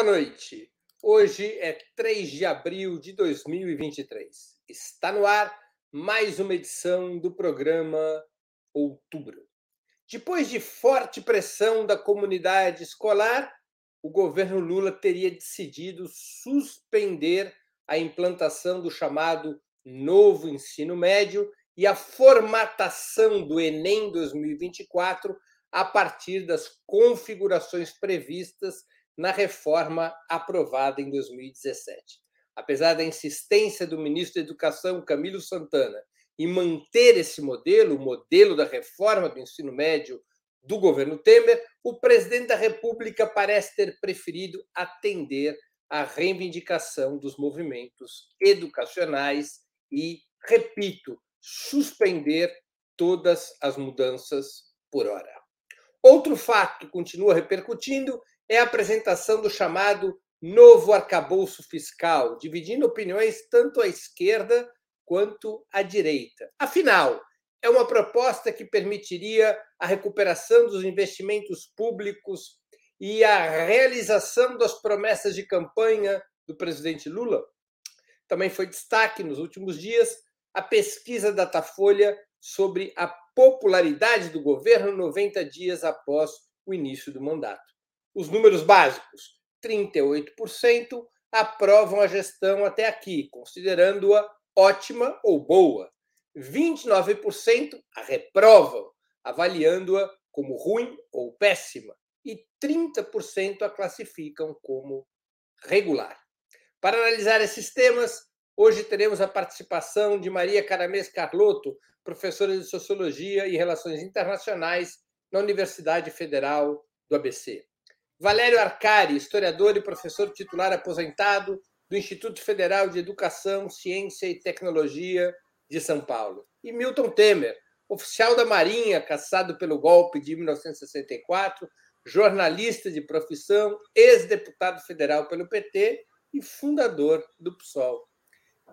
Boa noite. Hoje é 3 de abril de 2023. Está no ar mais uma edição do programa Outubro. Depois de forte pressão da comunidade escolar, o governo Lula teria decidido suspender a implantação do chamado novo ensino médio e a formatação do Enem 2024 a partir das configurações previstas na reforma aprovada em 2017. Apesar da insistência do ministro da Educação, Camilo Santana, em manter esse modelo, o modelo da reforma do ensino médio do governo Temer, o presidente da República parece ter preferido atender à reivindicação dos movimentos educacionais e, repito, suspender todas as mudanças por hora. Outro fato continua repercutindo é a apresentação do chamado novo arcabouço fiscal, dividindo opiniões tanto à esquerda quanto à direita. Afinal, é uma proposta que permitiria a recuperação dos investimentos públicos e a realização das promessas de campanha do presidente Lula. Também foi destaque nos últimos dias a pesquisa Datafolha sobre a popularidade do governo 90 dias após o início do mandato. Os números básicos: 38% aprovam a gestão até aqui, considerando-a ótima ou boa. 29% a reprovam, avaliando-a como ruim ou péssima. E 30% a classificam como regular. Para analisar esses temas, hoje teremos a participação de Maria Caramês Carlotto, professora de Sociologia e Relações Internacionais na Universidade Federal do ABC. Valério Arcari, historiador e professor titular aposentado do Instituto Federal de Educação, Ciência e Tecnologia de São Paulo. E Milton Temer, oficial da Marinha, caçado pelo golpe de 1964, jornalista de profissão, ex-deputado federal pelo PT e fundador do PSOL.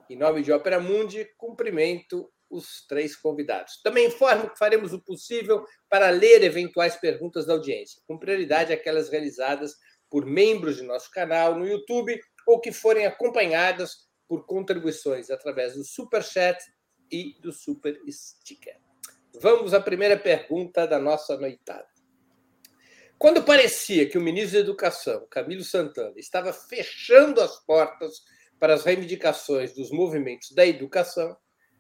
Em nome de Ópera Mundi, cumprimento os três convidados. Também informo que faremos o possível para ler eventuais perguntas da audiência, com prioridade aquelas realizadas por membros de nosso canal no YouTube ou que forem acompanhadas por contribuições através do Super Chat e do Super Sticker. Vamos à primeira pergunta da nossa noitada. Quando parecia que o ministro da Educação, Camilo Santana, estava fechando as portas para as reivindicações dos movimentos da educação,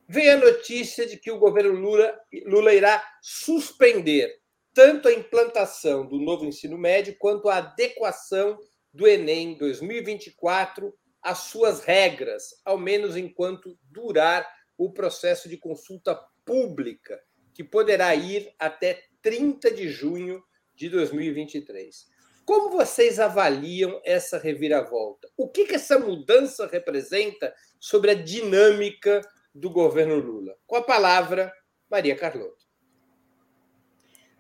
veio a notícia de que o governo Lula, Lula irá suspender tanto a implantação do novo ensino médio quanto a adequação do Enem 2024 às suas regras, ao menos enquanto durar o processo de consulta pública, que poderá ir até 30 de junho de 2023. Como vocês avaliam essa reviravolta? O que, que essa mudança representa sobre a dinâmica do governo Lula. Com a palavra, Maria Carlota.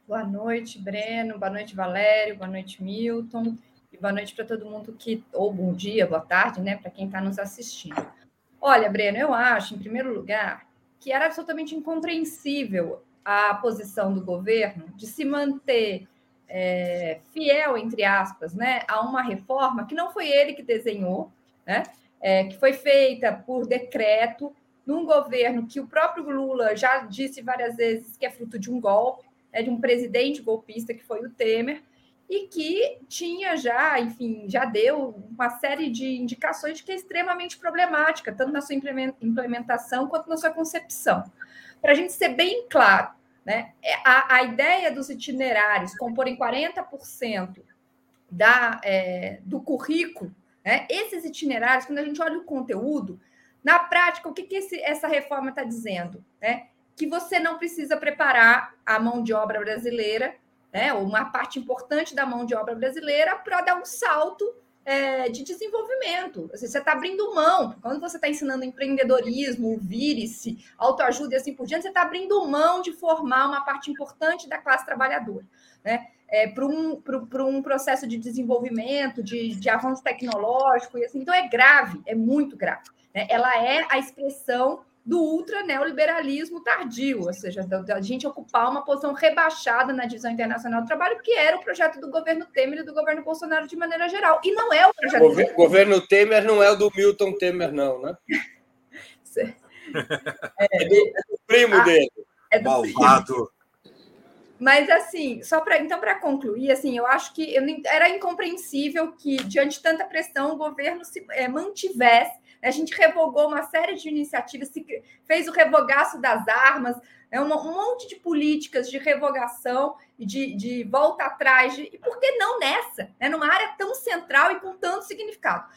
Boa noite, Breno. Boa noite, Valério. Boa noite, Milton. E boa noite para todo mundo que. Ou bom dia, boa tarde, né? Para quem está nos assistindo. Olha, Breno, eu acho, em primeiro lugar, que era absolutamente incompreensível a posição do governo de se manter é, fiel, entre aspas, né, a uma reforma que não foi ele que desenhou, né, é, que foi feita por decreto num governo que o próprio Lula já disse várias vezes que é fruto de um golpe, é de um presidente golpista que foi o Temer, e que tinha já, enfim, já deu uma série de indicações de que é extremamente problemática, tanto na sua implementação quanto na sua concepção. Para a gente ser bem claro, né, é, a, a ideia dos itinerários comporem 40% da, é, do currículo, né, esses itinerários, quando a gente olha o conteúdo, na prática, o que, que esse, essa reforma está dizendo? Né? Que você não precisa preparar a mão de obra brasileira, né? uma parte importante da mão de obra brasileira, para dar um salto é, de desenvolvimento. Você está abrindo mão. Quando você está ensinando empreendedorismo, vire-se, autoajuda e assim por diante, você está abrindo mão de formar uma parte importante da classe trabalhadora. Né? É, para um, um processo de desenvolvimento, de, de avanço tecnológico, e assim. Então é grave, é muito grave. Né? Ela é a expressão do ultra neoliberalismo tardio, ou seja, da, gente ocupar uma posição rebaixada na divisão internacional do trabalho, que era o projeto do governo Temer e do governo Bolsonaro de maneira geral. E não é o projeto. O governo, governo Temer não é o do Milton Temer, não, né? é, é, do, é do primo a, dele. É do Malvado. Primo. Mas assim, só para então para concluir, assim, eu acho que eu, era incompreensível que diante de tanta pressão o governo se é, mantivesse. Né, a gente revogou uma série de iniciativas, fez o revogaço das armas, é um, um, monte de políticas de revogação e de, de volta atrás. De, e por que não nessa, né, numa área tão central e com tanto significado?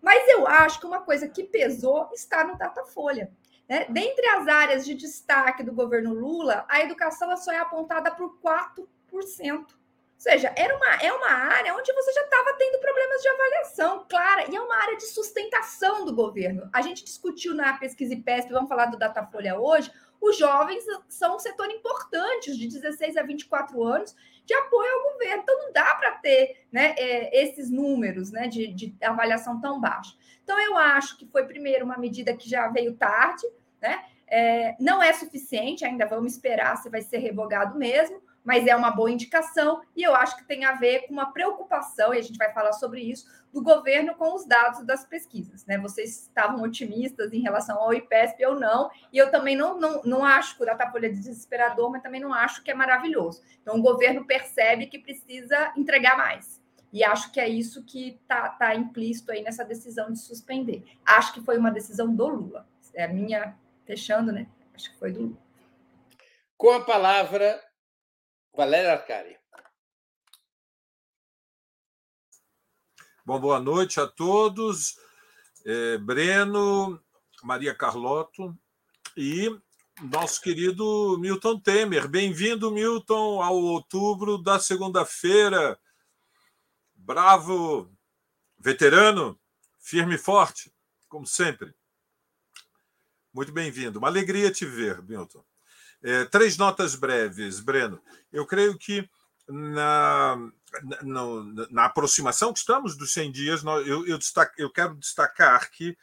Mas eu acho que uma coisa que pesou está no Datafolha. Né? Dentre as áreas de destaque do governo Lula, a educação só é apontada por 4%. Ou seja, era uma, é uma área onde você já estava tendo problemas de avaliação, clara, e é uma área de sustentação do governo. A gente discutiu na pesquisa IPESP, vamos falar do Datafolha hoje, os jovens são um setor importante, de 16 a 24 anos, de apoio ao governo. Então, não dá para ter né, é, esses números né, de, de avaliação tão baixos. Então, eu acho que foi, primeiro, uma medida que já veio tarde, né? É, não é suficiente, ainda vamos esperar se vai ser revogado mesmo, mas é uma boa indicação e eu acho que tem a ver com uma preocupação, e a gente vai falar sobre isso, do governo com os dados das pesquisas. Né? Vocês estavam otimistas em relação ao IPESP ou não, e eu também não, não, não acho que o Datafolha é desesperador, mas também não acho que é maravilhoso. Então, o governo percebe que precisa entregar mais. E acho que é isso que está tá implícito aí nessa decisão de suspender. Acho que foi uma decisão do Lula. É a minha fechando, né? Acho que foi do. Com a palavra, Valéria Arcari. Bom, boa noite a todos. É, Breno, Maria Carlotto e nosso querido Milton Temer. Bem-vindo, Milton, ao outubro da segunda-feira. Bravo, veterano, firme e forte, como sempre. Muito bem-vindo. Uma alegria te ver, Milton. É, três notas breves, Breno. Eu creio que na, na, na aproximação que estamos dos 100 dias, eu, eu, destaque, eu quero destacar que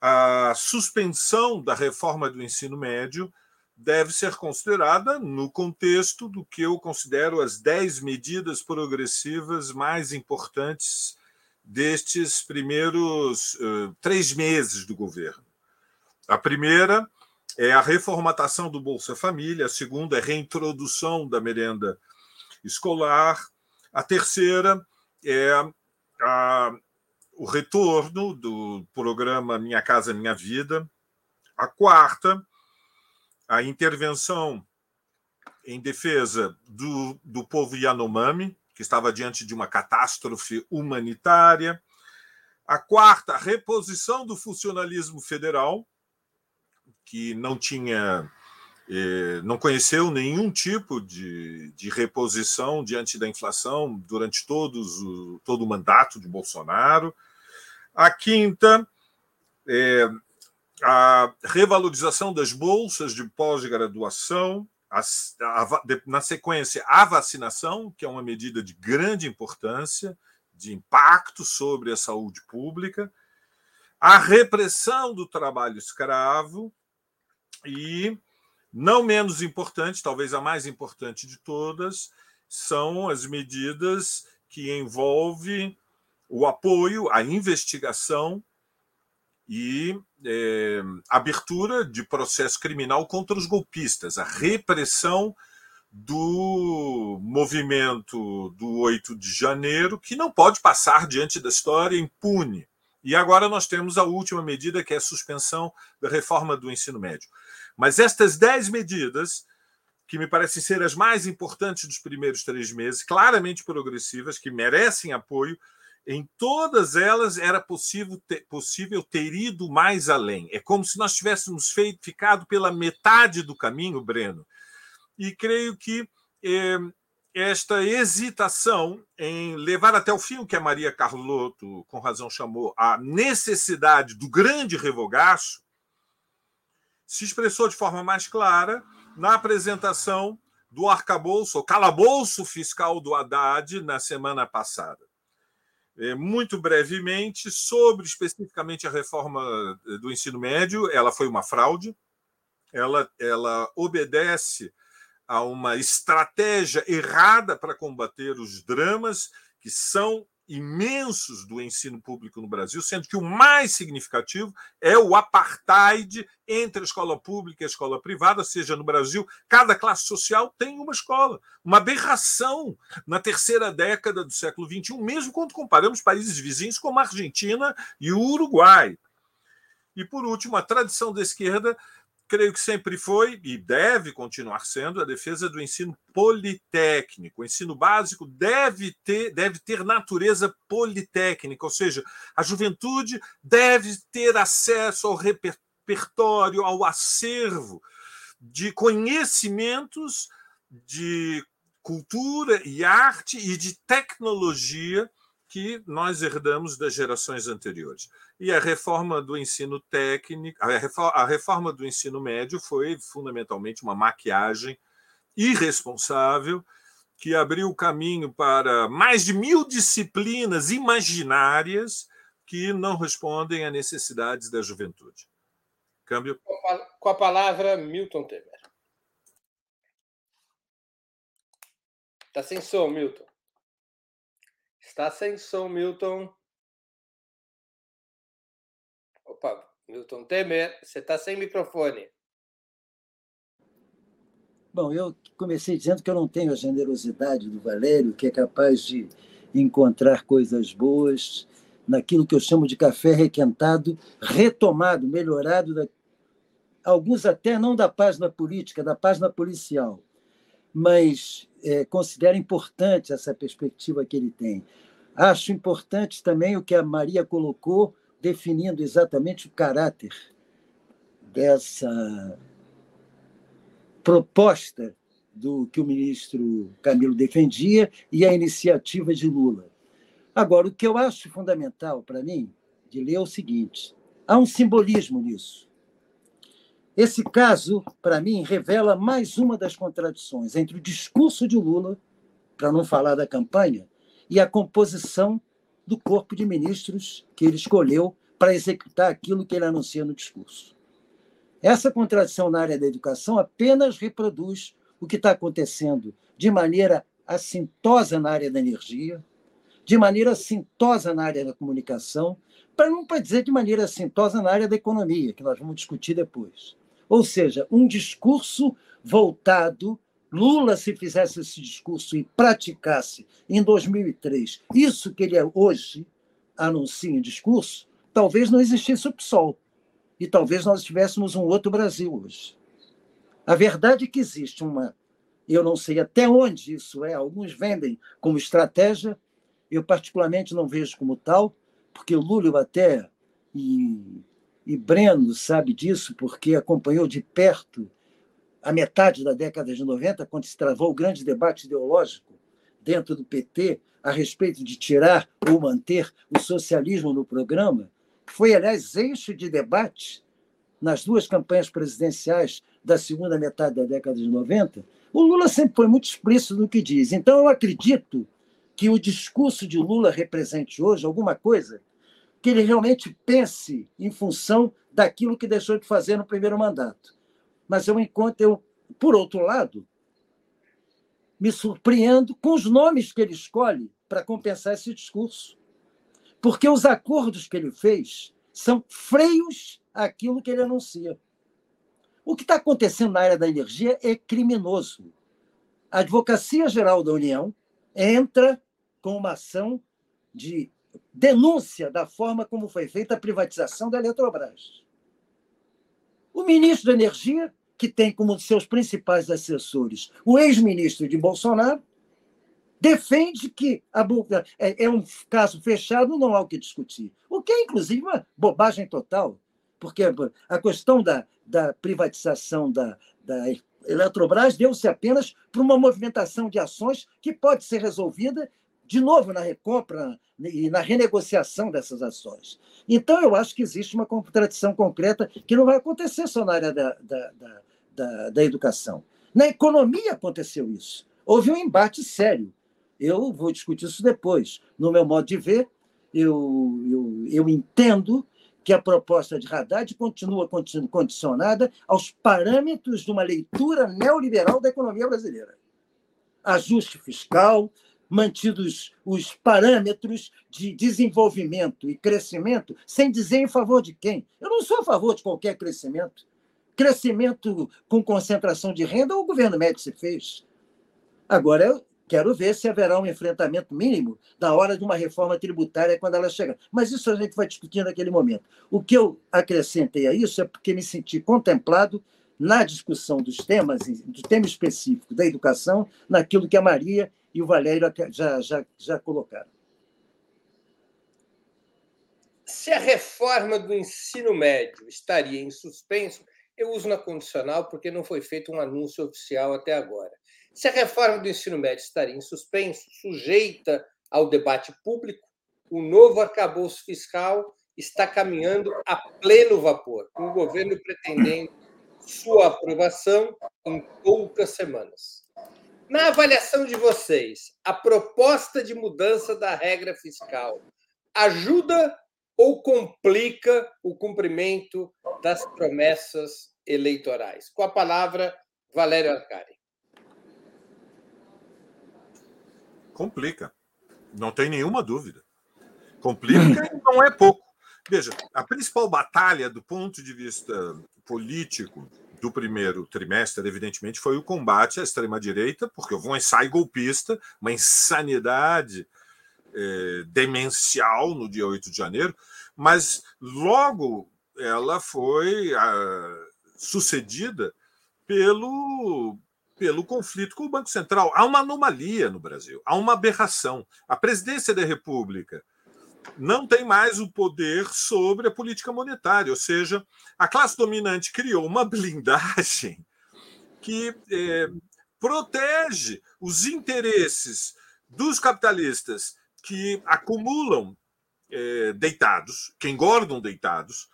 a suspensão da reforma do ensino médio deve ser considerada no contexto do que eu considero as dez medidas progressivas mais importantes destes primeiros uh, três meses do governo. A primeira é a reformatação do Bolsa Família, a segunda é a reintrodução da merenda escolar, a terceira é a, o retorno do programa Minha Casa Minha Vida, a quarta, a intervenção em defesa do, do povo Yanomami, que estava diante de uma catástrofe humanitária, a quarta, a reposição do funcionalismo federal, que não tinha eh, não conheceu nenhum tipo de, de reposição diante da inflação durante todos o, todo o mandato de Bolsonaro. A quinta, é, a revalorização das bolsas de pós-graduação, na sequência, a vacinação, que é uma medida de grande importância, de impacto sobre a saúde pública, a repressão do trabalho escravo, e, não menos importante, talvez a mais importante de todas, são as medidas que envolvem o apoio à investigação e é, abertura de processo criminal contra os golpistas, a repressão do movimento do 8 de janeiro, que não pode passar diante da história impune. E agora nós temos a última medida, que é a suspensão da reforma do ensino médio. Mas estas dez medidas, que me parecem ser as mais importantes dos primeiros três meses, claramente progressivas, que merecem apoio, em todas elas era possível ter, possível ter ido mais além. É como se nós tivéssemos feito, ficado pela metade do caminho, Breno. E creio que eh, esta hesitação em levar até o fim o que a Maria Carlotto, com razão, chamou a necessidade do grande revogaço, se expressou de forma mais clara na apresentação do arcabouço, o calabouço fiscal do Haddad na semana passada. É, muito brevemente, sobre especificamente a reforma do ensino médio, ela foi uma fraude, ela, ela obedece a uma estratégia errada para combater os dramas que são imensos do ensino público no Brasil, sendo que o mais significativo é o apartheid entre a escola pública e a escola privada, seja, no Brasil, cada classe social tem uma escola, uma aberração na terceira década do século XXI, mesmo quando comparamos países vizinhos como a Argentina e o Uruguai. E, por último, a tradição da esquerda creio que sempre foi e deve continuar sendo a defesa do ensino politécnico. O ensino básico deve ter, deve ter natureza politécnica, ou seja, a juventude deve ter acesso ao repertório, ao acervo de conhecimentos de cultura e arte e de tecnologia que nós herdamos das gerações anteriores. E a reforma do ensino técnico, a reforma do ensino médio foi fundamentalmente uma maquiagem irresponsável que abriu o caminho para mais de mil disciplinas imaginárias que não respondem a necessidades da juventude. Câmbio. Com a palavra, Milton Temer. Está sem som, Milton. Está sem som, Milton. Opa, Milton Temer, você está sem microfone. Bom, eu comecei dizendo que eu não tenho a generosidade do Valério, que é capaz de encontrar coisas boas naquilo que eu chamo de café requentado, retomado, melhorado, da... alguns até não da página política, da página policial, mas é, considero importante essa perspectiva que ele tem. Acho importante também o que a Maria colocou, definindo exatamente o caráter dessa proposta do que o ministro Camilo defendia e a iniciativa de Lula. Agora, o que eu acho fundamental para mim de ler é o seguinte: há um simbolismo nisso. Esse caso, para mim, revela mais uma das contradições entre o discurso de Lula, para não falar da campanha, e a composição do corpo de ministros que ele escolheu para executar aquilo que ele anuncia no discurso. Essa contradição na área da educação apenas reproduz o que está acontecendo de maneira assintosa na área da energia, de maneira assintosa na área da comunicação, para não dizer de maneira assintosa na área da economia, que nós vamos discutir depois. Ou seja, um discurso voltado. Lula, se fizesse esse discurso e praticasse em 2003 isso que ele é hoje anuncia em discurso, talvez não existisse o PSOL. E talvez nós tivéssemos um outro Brasil hoje. A verdade é que existe uma. Eu não sei até onde isso é, alguns vendem como estratégia, eu particularmente não vejo como tal, porque Lula até e e Breno sabe disso porque acompanhou de perto a metade da década de 90, quando se travou o grande debate ideológico dentro do PT a respeito de tirar ou manter o socialismo no programa, foi, aliás, eixo de debate nas duas campanhas presidenciais da segunda metade da década de 90, o Lula sempre foi muito explícito no que diz. Então, eu acredito que o discurso de Lula represente hoje alguma coisa que ele realmente pense em função daquilo que deixou de fazer no primeiro mandato. Mas eu encontro, eu, por outro lado, me surpreendo com os nomes que ele escolhe para compensar esse discurso. Porque os acordos que ele fez são freios àquilo que ele anuncia. O que está acontecendo na área da energia é criminoso. A Advocacia Geral da União entra com uma ação de denúncia da forma como foi feita a privatização da Eletrobras. O ministro da Energia, que tem como seus principais assessores o ex-ministro de Bolsonaro, defende que a, é, é um caso fechado, não há o que discutir. O que é, inclusive, uma bobagem total, porque a questão da, da privatização da, da Eletrobras deu-se apenas por uma movimentação de ações que pode ser resolvida de novo na recompra e na renegociação dessas ações. Então, eu acho que existe uma contradição concreta que não vai acontecer só na área da, da, da, da, educação. Na economia aconteceu isso. Houve um embate sério. Eu vou discutir isso depois. No meu modo de ver, eu, eu, eu entendo que a proposta de Haddad continua condicionada aos parâmetros de uma leitura neoliberal da economia brasileira. Ajuste fiscal, mantidos os parâmetros de desenvolvimento e crescimento, sem dizer em favor de quem. Eu não sou a favor de qualquer crescimento. Crescimento com concentração de renda, o governo Médici fez. Agora, eu quero ver se haverá um enfrentamento mínimo da hora de uma reforma tributária quando ela chegar. Mas isso a gente vai discutir naquele momento. O que eu acrescentei a isso é porque me senti contemplado na discussão dos temas, do tema específico da educação, naquilo que a Maria e o Valério já, já, já colocaram. Se a reforma do ensino médio estaria em suspenso, eu uso na condicional porque não foi feito um anúncio oficial até agora. Se a reforma do ensino médio estaria em suspenso, sujeita ao debate público, o novo arcabouço fiscal está caminhando a pleno vapor, com o governo pretendendo sua aprovação em poucas semanas. Na avaliação de vocês, a proposta de mudança da regra fiscal ajuda ou complica o cumprimento das promessas eleitorais? Com a palavra, Valério Arcari. Complica. Não tem nenhuma dúvida. Complica e não é pouco. Veja, a principal batalha do ponto de vista político do primeiro trimestre, evidentemente, foi o combate à extrema-direita, porque houve um ensaio golpista, uma insanidade é, demencial no dia 8 de janeiro, mas logo ela foi ah, sucedida pelo, pelo conflito com o Banco Central. Há uma anomalia no Brasil, há uma aberração. A presidência da República não tem mais o poder sobre a política monetária, ou seja, a classe dominante criou uma blindagem que é, protege os interesses dos capitalistas que acumulam é, deitados, que engordam deitados,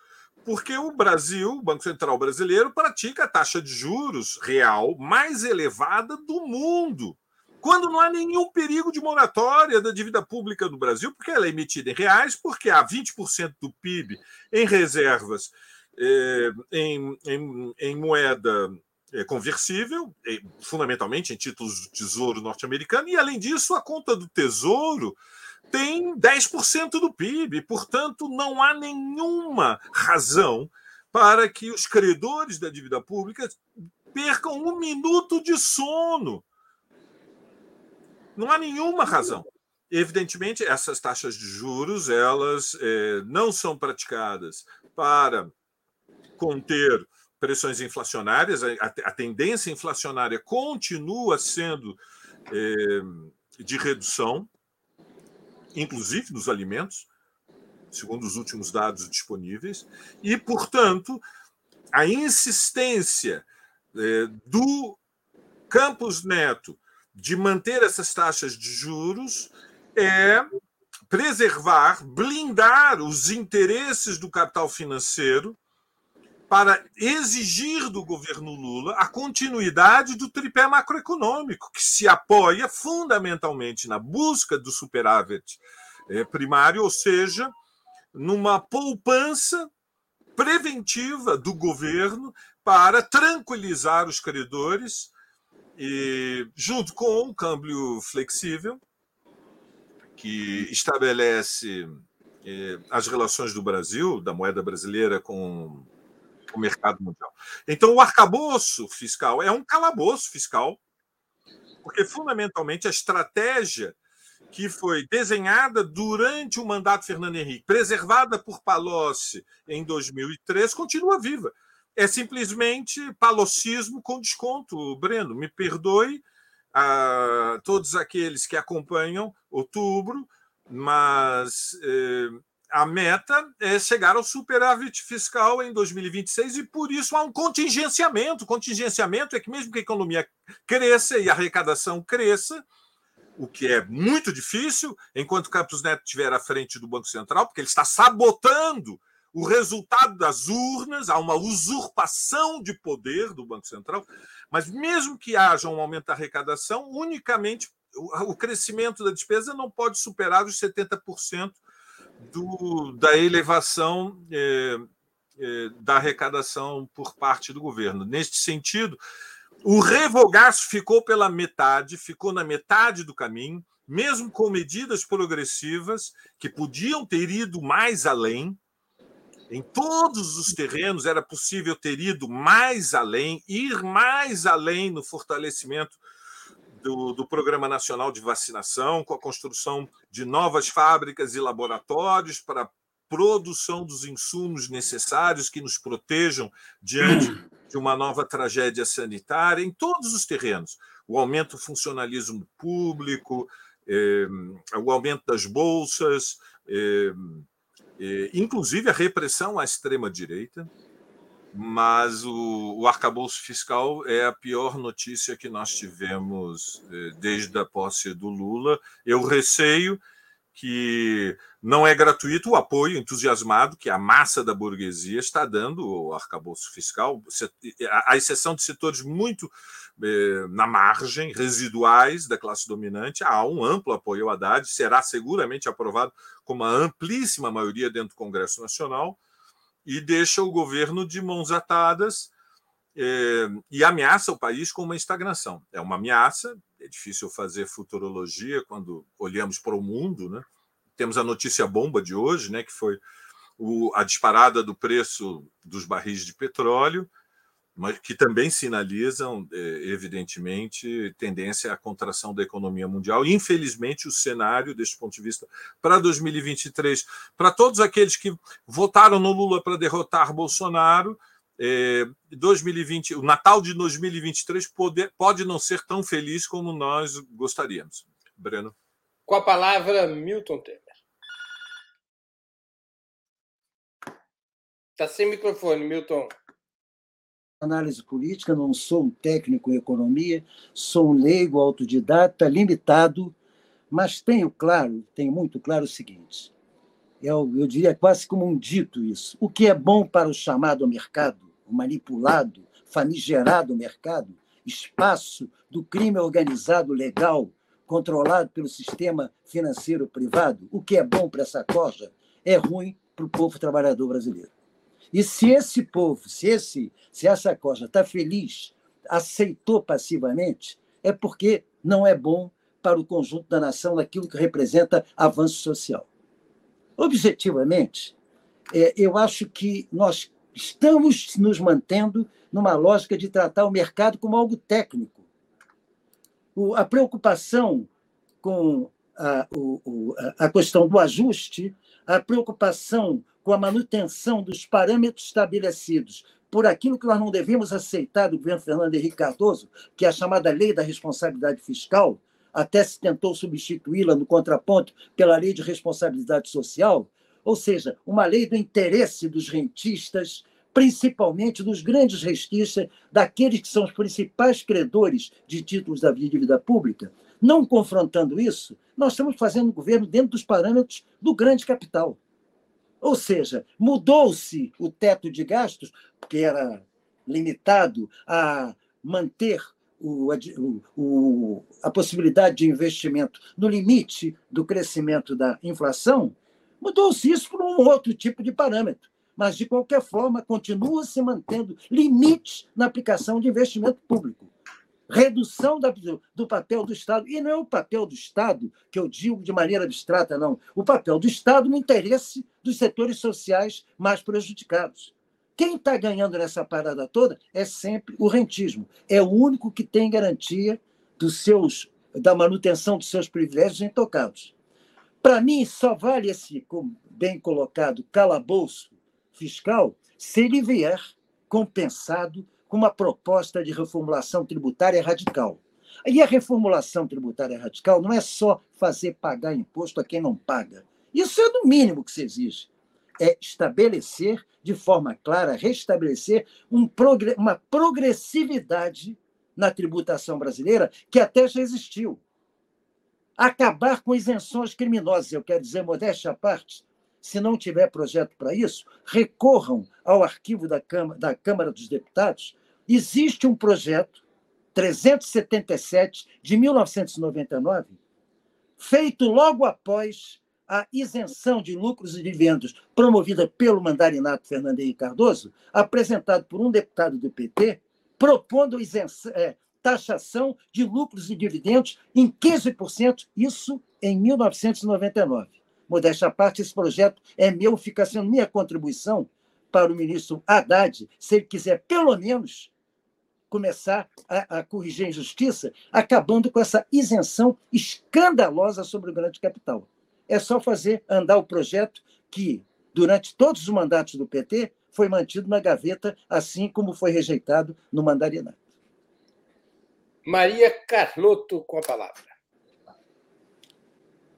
porque o Brasil, o Banco Central brasileiro, pratica a taxa de juros real mais elevada do mundo quando não há nenhum perigo de moratória da dívida pública do Brasil, porque ela é emitida em reais, porque há 20% do PIB em reservas eh, em, em, em, moeda eh, conversível, eh, fundamentalmente em títulos do Tesouro norte-americano, e além disso, a conta do Tesouro tem 10% do PIB, portanto, não há nenhuma razão para que os credores da dívida pública percam um minuto de sono não há nenhuma razão. Evidentemente, essas taxas de juros elas é, não são praticadas para conter pressões inflacionárias. A, a tendência inflacionária continua sendo é, de redução, inclusive nos alimentos, segundo os últimos dados disponíveis, e, portanto, a insistência é, do Campos Neto de manter essas taxas de juros é preservar, blindar os interesses do capital financeiro para exigir do governo Lula a continuidade do tripé macroeconômico, que se apoia fundamentalmente na busca do superávit é, primário, ou seja, numa poupança preventiva do governo para tranquilizar os credores e junto com um câmbio flexível que estabelece eh, as relações do Brasil, da moeda brasileira com o mercado mundial. Então, o arcabouço fiscal é um calabouço fiscal, porque fundamentalmente a estratégia que foi desenhada durante o mandato Fernando Henrique, preservada por Palocci em 2003, continua viva é simplesmente palocismo com desconto. Breno, me perdoe a todos aqueles que acompanham outubro, mas eh, a meta é chegar ao superávit fiscal em 2026 e por isso há um contingenciamento. O contingenciamento é que mesmo que a economia cresça e a arrecadação cresça, o que é muito difícil, enquanto Campos Neto estiver à frente do Banco Central, porque ele está sabotando o resultado das urnas, há uma usurpação de poder do Banco Central, mas mesmo que haja um aumento da arrecadação, unicamente o crescimento da despesa não pode superar os 70% do, da elevação é, é, da arrecadação por parte do governo. Neste sentido, o revogaço ficou pela metade, ficou na metade do caminho, mesmo com medidas progressivas que podiam ter ido mais além. Em todos os terrenos era possível ter ido mais além, ir mais além no fortalecimento do, do, Programa Nacional de Vacinação, com a construção de novas fábricas e laboratórios para a produção dos insumos necessários que nos protejam diante de uma nova tragédia sanitária, em todos os terrenos. O aumento do funcionalismo público, eh, o aumento das bolsas, eh, inclusive a repressão à extrema-direita mas o, o arcabouço fiscal é a pior notícia que nós tivemos eh, desde a posse do Lula. Eu receio que não é gratuito o apoio entusiasmado que a massa da burguesia está dando ao arcabouço fiscal, à exceção de setores muito eh, na margem, residuais da classe dominante, há um amplo apoio ao Haddad, será seguramente aprovado com uma amplíssima maioria dentro do Congresso Nacional e deixa o governo de mãos atadas é, e ameaça o país com uma estagnação. É uma ameaça, é difícil fazer futurologia quando olhamos para o mundo. Né? Temos a notícia bomba de hoje, né, que foi o, a disparada do preço dos barris de petróleo, mas que também sinalizam, é, evidentemente, tendência à contração da economia mundial. Infelizmente, o cenário, deste ponto de vista, para 2023, para todos aqueles que votaram no Lula para derrotar Bolsonaro, 2020, é, o Natal de 2023 pode, pode não ser tão feliz como nós gostaríamos. Breno. Com a palavra, Milton Temer. Está sem microfone, Milton análise política, não sou um técnico em economia, sou um leigo autodidata, limitado, mas tenho claro, tenho muito claro o seguinte: eu, eu diria quase como um dito isso. O que é bom para o chamado mercado, manipulado, famigerado mercado, espaço do crime organizado legal, controlado pelo sistema financeiro privado, o que é bom para essa corja é ruim para o povo trabalhador brasileiro. E se esse povo, se, esse, se essa costa está feliz, aceitou passivamente, é porque não é bom para o conjunto da nação naquilo que representa avanço social. Objetivamente, é, eu acho que nós estamos nos mantendo numa lógica de tratar o mercado como algo técnico. O, a preocupação com a, o, a questão do ajuste, a preocupação com a manutenção dos parâmetros estabelecidos por aquilo que nós não devemos aceitar do governo Fernando Henrique Cardoso, que é a chamada Lei da Responsabilidade Fiscal, até se tentou substituí-la no contraponto pela Lei de Responsabilidade Social, ou seja, uma lei do interesse dos rentistas, principalmente dos grandes rentistas, daqueles que são os principais credores de títulos da dívida pública. Não confrontando isso, nós estamos fazendo o governo dentro dos parâmetros do grande capital. Ou seja, mudou-se o teto de gastos, que era limitado a manter o, o, a possibilidade de investimento no limite do crescimento da inflação, mudou-se isso por um outro tipo de parâmetro. Mas, de qualquer forma, continua se mantendo limites na aplicação de investimento público redução do papel do Estado. E não é o papel do Estado que eu digo de maneira abstrata, não. O papel do Estado no interesse dos setores sociais mais prejudicados. Quem está ganhando nessa parada toda é sempre o rentismo. É o único que tem garantia dos seus, da manutenção dos seus privilégios intocados. Para mim, só vale esse, bem colocado, calabouço fiscal se ele vier compensado com uma proposta de reformulação tributária radical. E a reformulação tributária radical não é só fazer pagar imposto a quem não paga. Isso é do mínimo que se exige. É estabelecer de forma clara, restabelecer um uma progressividade na tributação brasileira que até já existiu. Acabar com isenções criminosas, eu quero dizer, modéstia à parte, se não tiver projeto para isso, recorram ao arquivo da Câmara, da Câmara dos Deputados. Existe um projeto 377 de 1999, feito logo após a isenção de lucros e dividendos promovida pelo mandarinato Fernando Henrique Cardoso, apresentado por um deputado do PT, propondo isenção, é, taxação de lucros e dividendos em 15%, isso em 1999. Modéstia à parte, esse projeto é meu, fica sendo minha contribuição para o ministro Haddad, se ele quiser, pelo menos, começar a, a corrigir a injustiça, acabando com essa isenção escandalosa sobre o grande capital. É só fazer andar o projeto que, durante todos os mandatos do PT, foi mantido na gaveta, assim como foi rejeitado no mandarinato. Maria Carlotto com a palavra.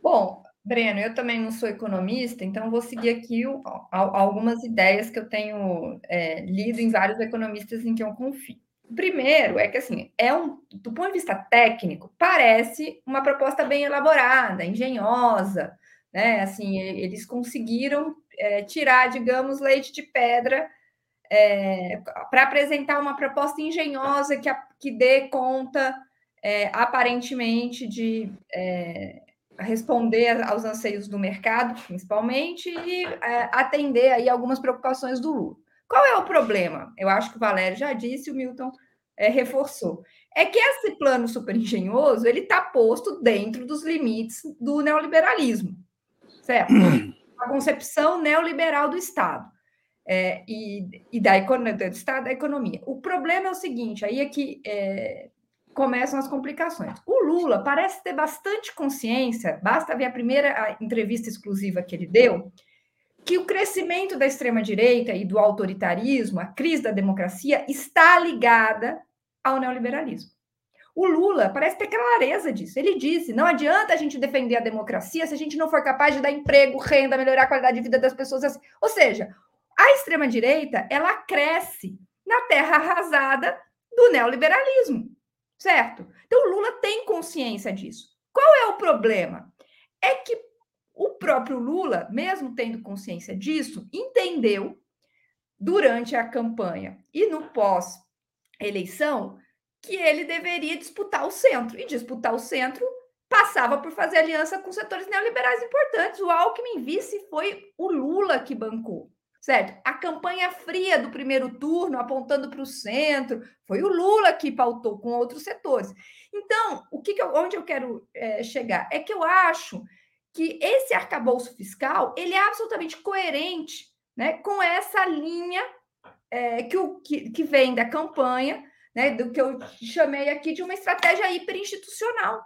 Bom, Breno, eu também não sou economista, então vou seguir aqui o, algumas ideias que eu tenho é, lido em vários economistas em que eu confio. Primeiro é que assim, é um, do ponto de vista técnico, parece uma proposta bem elaborada, engenhosa, né? Assim, eles conseguiram é, tirar, digamos, leite de pedra é, para apresentar uma proposta engenhosa que, que dê conta, é, aparentemente, de é, responder aos anseios do mercado, principalmente, e é, atender aí algumas preocupações do Lula. Qual é o problema? Eu acho que o Valério já disse, o Milton é, reforçou. É que esse plano super engenhoso ele está posto dentro dos limites do neoliberalismo certo? A concepção neoliberal do Estado. É, e, e da do Estado da economia. O problema é o seguinte, aí é que é, começam as complicações. O Lula parece ter bastante consciência, basta ver a primeira entrevista exclusiva que ele deu, que o crescimento da extrema-direita e do autoritarismo, a crise da democracia, está ligada ao neoliberalismo. O Lula parece ter clareza disso. Ele disse: não adianta a gente defender a democracia se a gente não for capaz de dar emprego, renda, melhorar a qualidade de vida das pessoas. Assim. Ou seja, a extrema-direita ela cresce na terra arrasada do neoliberalismo, certo? Então Lula tem consciência disso. Qual é o problema? É que o próprio Lula, mesmo tendo consciência disso, entendeu durante a campanha e no pós-eleição que ele deveria disputar o centro. E disputar o centro passava por fazer aliança com setores neoliberais importantes. O Alckmin vice foi o Lula que bancou, certo? A campanha fria do primeiro turno, apontando para o centro, foi o Lula que pautou com outros setores. Então, o que, que eu, onde eu quero é, chegar é que eu acho que esse arcabouço fiscal ele é absolutamente coerente né, com essa linha é, que, o, que, que vem da campanha né, do que eu chamei aqui de uma estratégia hiperinstitucional.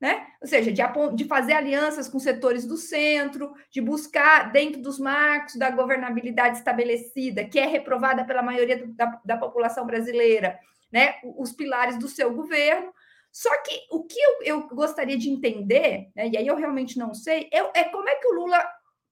Né? Ou seja, de, de, fazer alianças com setores do centro, de buscar, dentro dos marcos da governabilidade estabelecida, que é reprovada pela maioria do, da, da, população brasileira, né? os pilares do seu governo. Só que o que eu, eu gostaria de entender, né? e aí eu realmente não sei, eu, é como é que o Lula,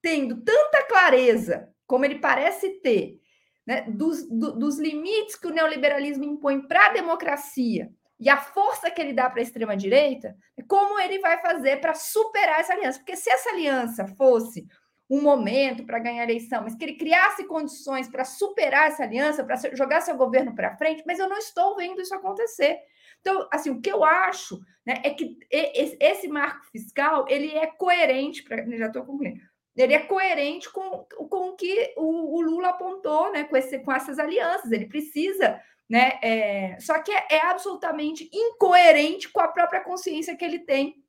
tendo tanta clareza, como ele parece ter, né, dos, do, dos limites que o neoliberalismo impõe para a democracia e a força que ele dá para a extrema-direita, como ele vai fazer para superar essa aliança? Porque se essa aliança fosse um momento para ganhar a eleição, mas que ele criasse condições para superar essa aliança, para jogar seu governo para frente, mas eu não estou vendo isso acontecer. Então, assim, o que eu acho né, é que esse marco fiscal ele é coerente, pra, já estou concluindo, ele é coerente com, com o que o, o Lula apontou, né, com, esse, com essas alianças. Ele precisa, né? É, só que é, é, absolutamente incoerente com a própria consciência que ele tem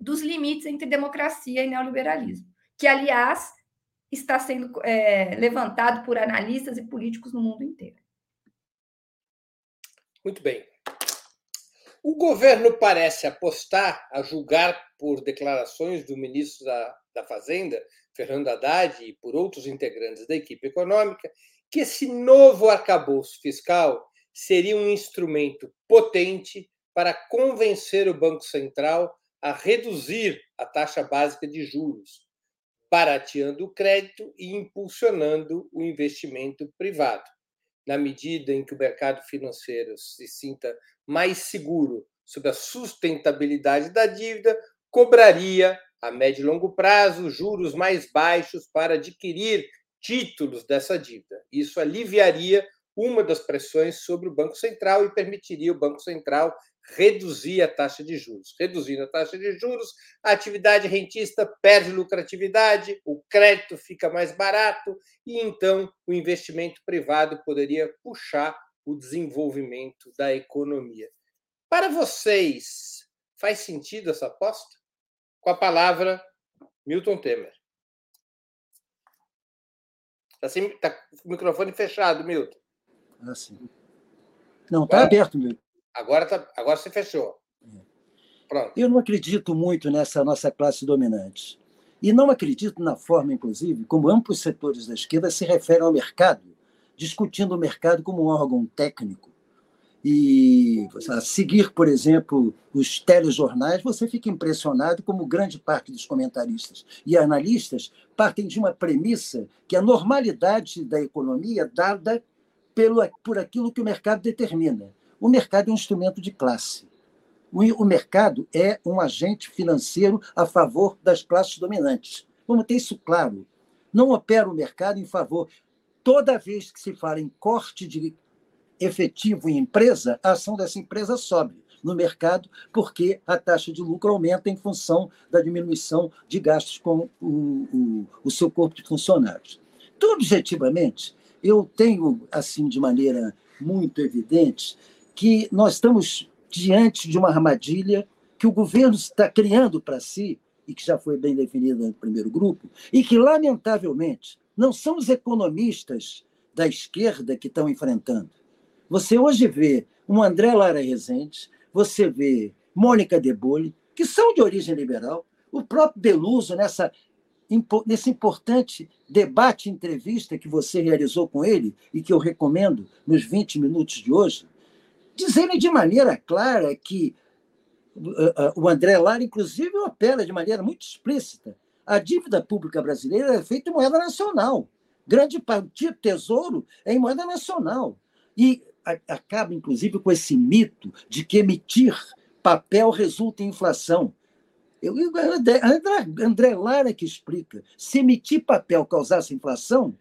dos limites entre democracia e neoliberalismo, que, aliás, está sendo é, levantado por analistas e políticos no mundo inteiro. Muito bem. O governo parece apostar, a julgar por declarações do ministro da, da Fazenda, Fernando Haddad e por outros integrantes da equipe econômica, que esse novo arcabouço fiscal seria um instrumento potente para convencer o Banco Central a reduzir a taxa básica de juros, barateando o crédito e impulsionando o investimento privado. Na medida em que o mercado financeiro se sinta mais seguro sobre a sustentabilidade da dívida, cobraria a médio e longo prazo, juros mais baixos para adquirir títulos dessa dívida. Isso aliviaria uma das pressões sobre o Banco Central e permitiria o Banco Central reduzir a taxa de juros. Reduzindo a taxa de juros, a atividade rentista perde lucratividade, o crédito fica mais barato e então o investimento privado poderia puxar o desenvolvimento da economia. Para vocês, faz sentido essa aposta? Com a palavra, Milton Temer. Está assim, tá o microfone fechado, Milton. Ah, sim. Não, está aberto, Milton. Agora, tá, agora você fechou. Pronto. Eu não acredito muito nessa nossa classe dominante. E não acredito na forma, inclusive, como amplos setores da esquerda se referem ao mercado, discutindo o mercado como um órgão técnico. E a seguir, por exemplo, os telejornais, você fica impressionado como grande parte dos comentaristas e analistas partem de uma premissa que a normalidade da economia é dada pelo, por aquilo que o mercado determina. O mercado é um instrumento de classe. O mercado é um agente financeiro a favor das classes dominantes. Vamos ter isso claro. Não opera o mercado em favor. Toda vez que se fala em corte de efetivo em empresa, a ação dessa empresa sobe no mercado, porque a taxa de lucro aumenta em função da diminuição de gastos com o, o, o seu corpo de funcionários. Então, objetivamente, eu tenho, assim, de maneira muito evidente, que nós estamos diante de uma armadilha que o governo está criando para si, e que já foi bem definida no primeiro grupo, e que, lamentavelmente, não são os economistas da esquerda que estão enfrentando. Você hoje vê um André Lara Rezende, você vê Mônica De Bolle, que são de origem liberal, o próprio Beluso, nessa, nesse importante debate, entrevista que você realizou com ele e que eu recomendo nos 20 minutos de hoje, dizendo de maneira clara que uh, uh, o André Lara, inclusive, opera de maneira muito explícita. A dívida pública brasileira é feita em moeda nacional. Grande parte do tesouro é em moeda nacional. E acaba, inclusive, com esse mito de que emitir papel resulta em inflação. Eu, André, André Lara que explica. Se emitir papel causasse inflação,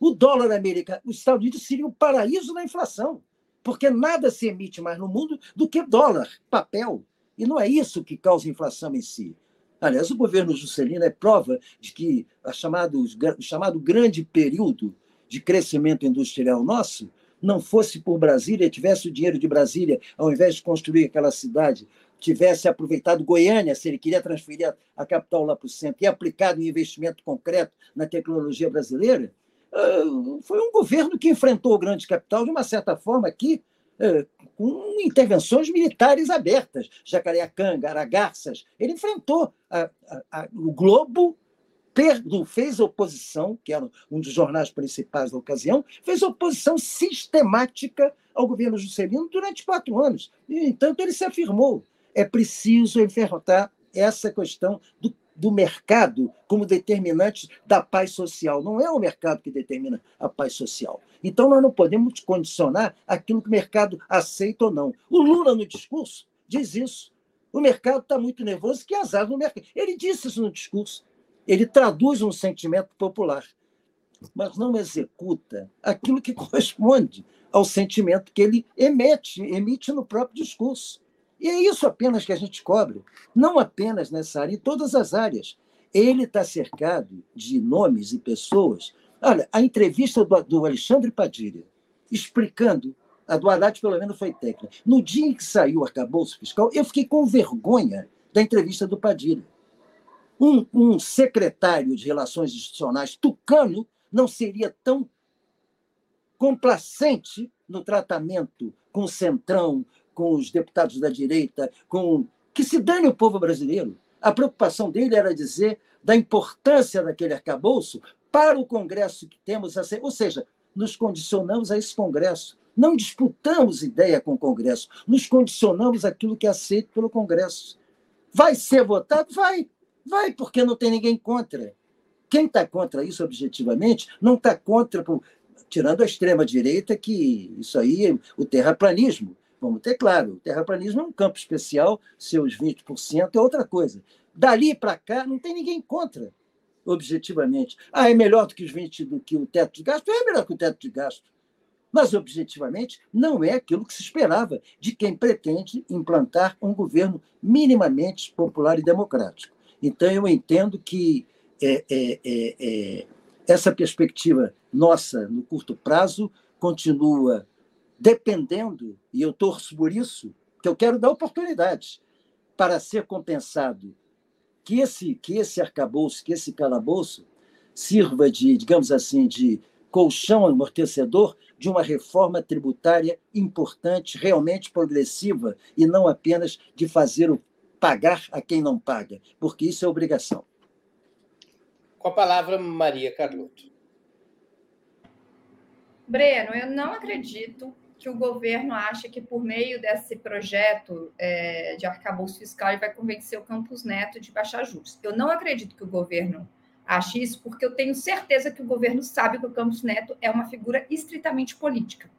o dólar americano, os Estados Unidos seria o paraíso da inflação porque nada se emite mais no mundo do que dólar, papel. E não é isso que causa inflação em si. Aliás, o governo Juscelino é prova de que a chamado, o chamado grande período de crescimento industrial nosso não fosse por Brasília, tivesse o dinheiro de Brasília, ao invés de construir aquela cidade, tivesse aproveitado Goiânia, se ele queria transferir a capital lá para o centro, e aplicado em investimento concreto na tecnologia brasileira, ah, foi um governo que enfrentou o grande capital de uma certa forma aqui, ah, com intervenções militares abertas. Jacareacanga, Aragarças, ele enfrentou a, a, a, o Globo, fez oposição, que era um dos jornais principais da ocasião, fez oposição sistemática ao governo Juscelino durante quatro anos. E, entanto, ele se afirmou. É preciso enfrentar essa questão do do mercado como determinante da paz social. Não é o mercado que determina a paz social. Então, nós não podemos condicionar aquilo que o mercado aceita ou não. O Lula, no discurso, diz isso. O mercado está muito nervoso, que azar no mercado. Ele disse isso no discurso. Ele traduz um sentimento popular, mas não executa aquilo que corresponde ao sentimento que ele emite, emite no próprio discurso. E é isso apenas que a gente cobre, não apenas nessa área, em todas as áreas. Ele está cercado de nomes e pessoas. Olha, a entrevista do, do Alexandre Padilha, explicando, a do Haddad pelo menos foi técnica. No dia em que saiu o arcabouço fiscal, eu fiquei com vergonha da entrevista do Padilha. Um, um secretário de Relações Institucionais tucano não seria tão complacente no tratamento com o Centrão, com os deputados da direita, com que se dane o povo brasileiro. A preocupação dele era dizer da importância daquele arcabouço para o Congresso que temos, a ser, ou seja, nos condicionamos a esse Congresso. Não disputamos ideia com o Congresso, nos condicionamos aquilo que é aceito pelo Congresso. Vai ser votado? Vai. Vai, porque não tem ninguém contra. Quem está contra isso objetivamente não está contra, tirando a extrema-direita, que isso aí é o terraplanismo. Vamos ter claro, o terraplanismo é um campo especial, seus 20% é outra coisa. Dali para cá, não tem ninguém contra, objetivamente. Ah, é melhor do que os 20 do que o teto de gasto? É melhor que o teto de gasto. mas objetivamente não é aquilo que se esperava de quem pretende implantar um governo minimamente popular e democrático. Então, eu entendo que é, é, é, é essa perspectiva nossa no curto prazo continua dependendo, e eu torço por isso, que eu quero dar oportunidades para ser compensado que esse, que esse arcabouço, que esse calabouço sirva de, digamos assim, de colchão amortecedor de uma reforma tributária importante, realmente progressiva, e não apenas de fazer o pagar a quem não paga, porque isso é obrigação. Com a palavra, Maria Carlotto. Breno, eu não acredito que o governo acha que por meio desse projeto é, de arcabouço fiscal ele vai convencer o Campos Neto de baixar juros. Eu não acredito que o governo ache isso, porque eu tenho certeza que o governo sabe que o Campos Neto é uma figura estritamente política.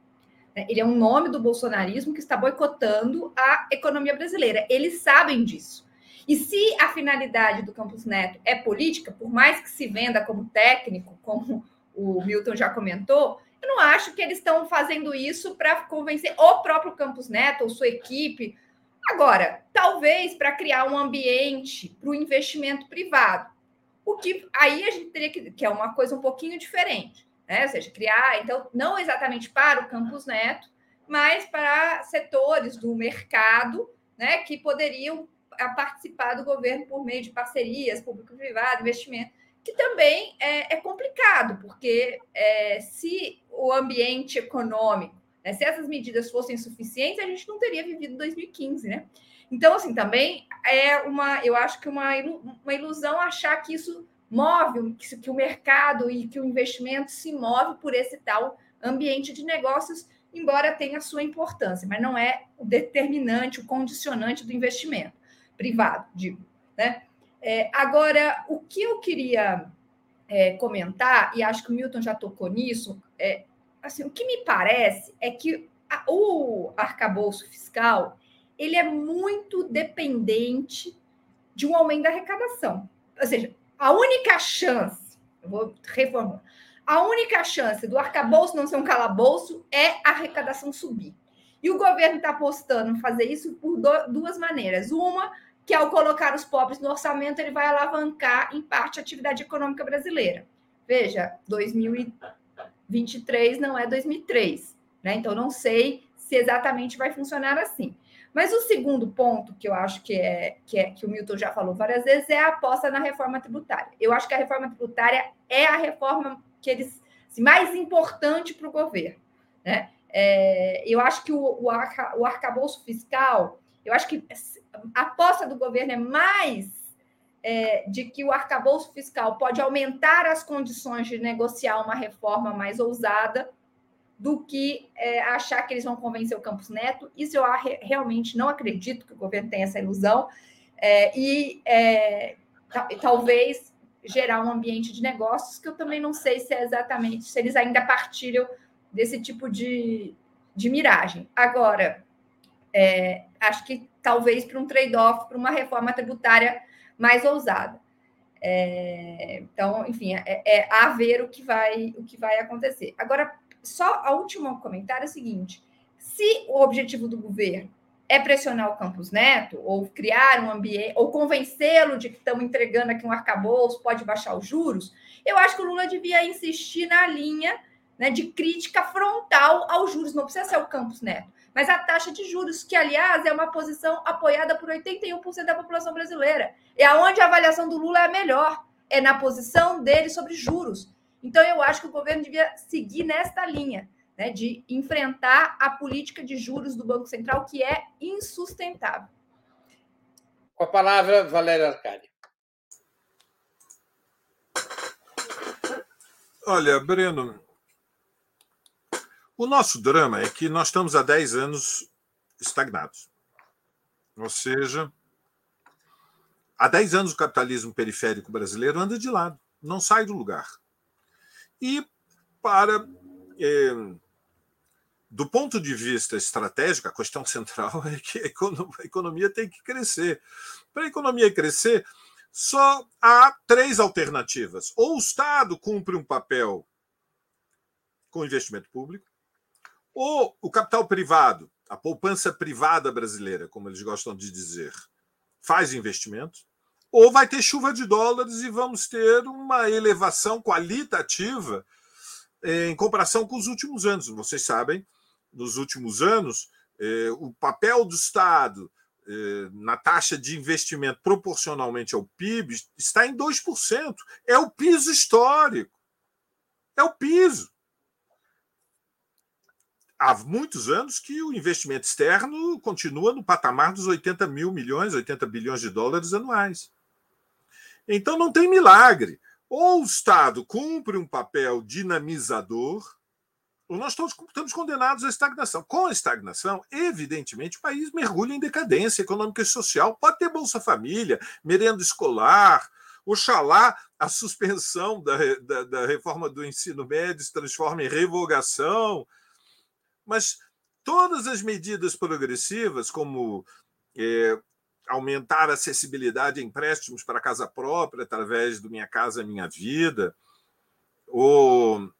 Né? Ele é um nome do bolsonarismo que está boicotando a economia brasileira. Eles sabem disso. E se a finalidade do Campos Neto é política, por mais que se venda como técnico, como o Milton já comentou, eu não acho que eles estão fazendo isso para convencer o próprio Campos Neto ou sua equipe. Agora, talvez para criar um ambiente para o investimento privado. O que aí a gente teria que, que é uma coisa um pouquinho diferente, né? Ou seja, criar, então, não exatamente para o Campus Neto, mas para setores do mercado, né, que poderiam ah, participar do governo por meio de parcerias público-privado, investimento, que também é, é complicado, porque é, se o ambiente econômico, né, se essas medidas fossem suficientes, a gente não teria vivido 2015, né? Então, assim, também é uma, eu acho que uma, uma ilusão achar que isso move, que, o mercado e que o investimento se move por esse tal ambiente de negócios, embora tenha sua importância, mas não é o determinante, o condicionante do investimento privado, digo. Né? É, agora, o que eu queria é, comentar, e acho que o Milton já tocou nisso, é, assim, o que me parece é que a, o arcabouço fiscal ele é muito dependente de um aumento da arrecadação. Ou seja, a única chance, eu vou reformular, a única chance do arcabouço não ser um calabouço é a arrecadação subir. E o governo está apostando em fazer isso por duas maneiras. Uma, que ao colocar os pobres no orçamento, ele vai alavancar, em parte, a atividade econômica brasileira. Veja, 2023 não é 2003, né? Então, não sei se exatamente vai funcionar assim. Mas o segundo ponto que eu acho que é, que é que o Milton já falou várias vezes é a aposta na reforma tributária. Eu acho que a reforma tributária é a reforma que eles assim, mais importante para o governo. Né? É, eu acho que o, o, arca, o arcabouço fiscal, eu acho que a aposta do governo é mais é, de que o arcabouço fiscal pode aumentar as condições de negociar uma reforma mais ousada do que é, achar que eles vão convencer o Campos Neto. Isso eu realmente não acredito que o governo tenha essa ilusão. É, e é, talvez gerar um ambiente de negócios que eu também não sei se é exatamente, se eles ainda partilham desse tipo de, de miragem. Agora, é, acho que talvez para um trade-off, para uma reforma tributária mais ousada. É, então, enfim, é, é, a ver o que vai o que vai acontecer. Agora, só a última comentário é o seguinte: se o objetivo do governo é pressionar o Campos Neto, ou criar um ambiente, ou convencê-lo de que estamos entregando aqui um arcabouço, pode baixar os juros, eu acho que o Lula devia insistir na linha né, de crítica frontal aos juros, não precisa ser o Campos Neto, mas a taxa de juros, que, aliás, é uma posição apoiada por 81% da população brasileira. É aonde a avaliação do Lula é a melhor, é na posição dele sobre juros. Então, eu acho que o governo devia seguir nesta linha, né, de enfrentar a política de juros do Banco Central, que é insustentável. Com a palavra, Valéria Arcari. Olha, Breno, o nosso drama é que nós estamos há 10 anos estagnados. Ou seja, há 10 anos o capitalismo periférico brasileiro anda de lado, não sai do lugar. E para. É, do ponto de vista estratégico, a questão central é que a economia tem que crescer. Para a economia crescer, só há três alternativas. Ou o Estado cumpre um papel com investimento público, Ou o capital privado, a poupança privada brasileira, como eles gostam de dizer, faz investimento, ou vai ter chuva de dólares e vamos ter uma elevação qualitativa eh, em comparação com os últimos anos. Vocês sabem, nos últimos anos, eh, o papel do Estado eh, na taxa de investimento proporcionalmente ao PIB está em 2%. É o piso histórico. É o piso. Há muitos anos que o investimento externo continua no patamar dos 80 mil milhões, 80 bilhões de dólares anuais. Então não tem milagre. Ou o Estado cumpre um papel dinamizador, nós estamos, estamos condenados à estagnação. Com a estagnação, evidentemente, o país mergulha em decadência econômica e social. Pode ter Bolsa Família, merenda escolar, oxalá a suspensão da, da, da reforma do ensino médio se transforme em revogação. Mas todas as medidas progressivas, como é, aumentar a acessibilidade a empréstimos para casa própria através do Minha Casa Minha Vida, ou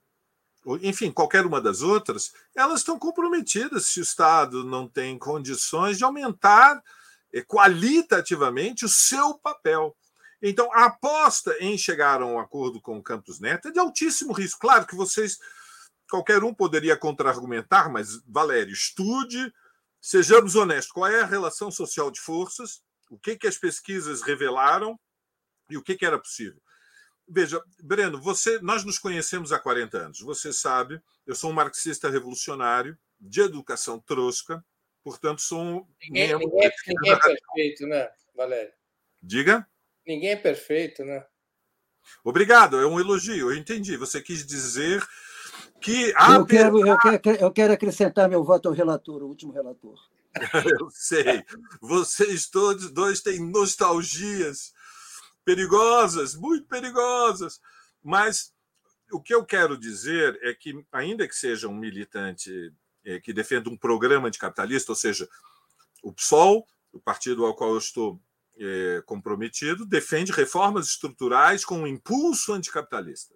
enfim, qualquer uma das outras, elas estão comprometidas se o Estado não tem condições de aumentar eh, qualitativamente o seu papel. Então, a aposta em chegar a um acordo com o Campos Neto é de altíssimo risco. Claro que vocês, qualquer um poderia contra-argumentar, mas, Valério, estude, sejamos honestos, qual é a relação social de forças, o que, que as pesquisas revelaram e o que, que era possível. Veja, Breno, você, nós nos conhecemos há 40 anos. Você sabe, eu sou um marxista revolucionário de educação trosca, portanto, sou um. Ninguém, ninguém, ninguém é perfeito, né, Valério? Diga? Ninguém é perfeito, né? Obrigado, é um elogio, eu entendi. Você quis dizer que. Eu quero, eu, quero, eu quero acrescentar meu voto ao relator, o último relator. eu sei. Vocês todos dois têm nostalgias perigosas, muito perigosas. Mas o que eu quero dizer é que, ainda que seja um militante é, que defenda um programa anticapitalista, ou seja, o PSOL, o partido ao qual eu estou é, comprometido, defende reformas estruturais com um impulso anticapitalista.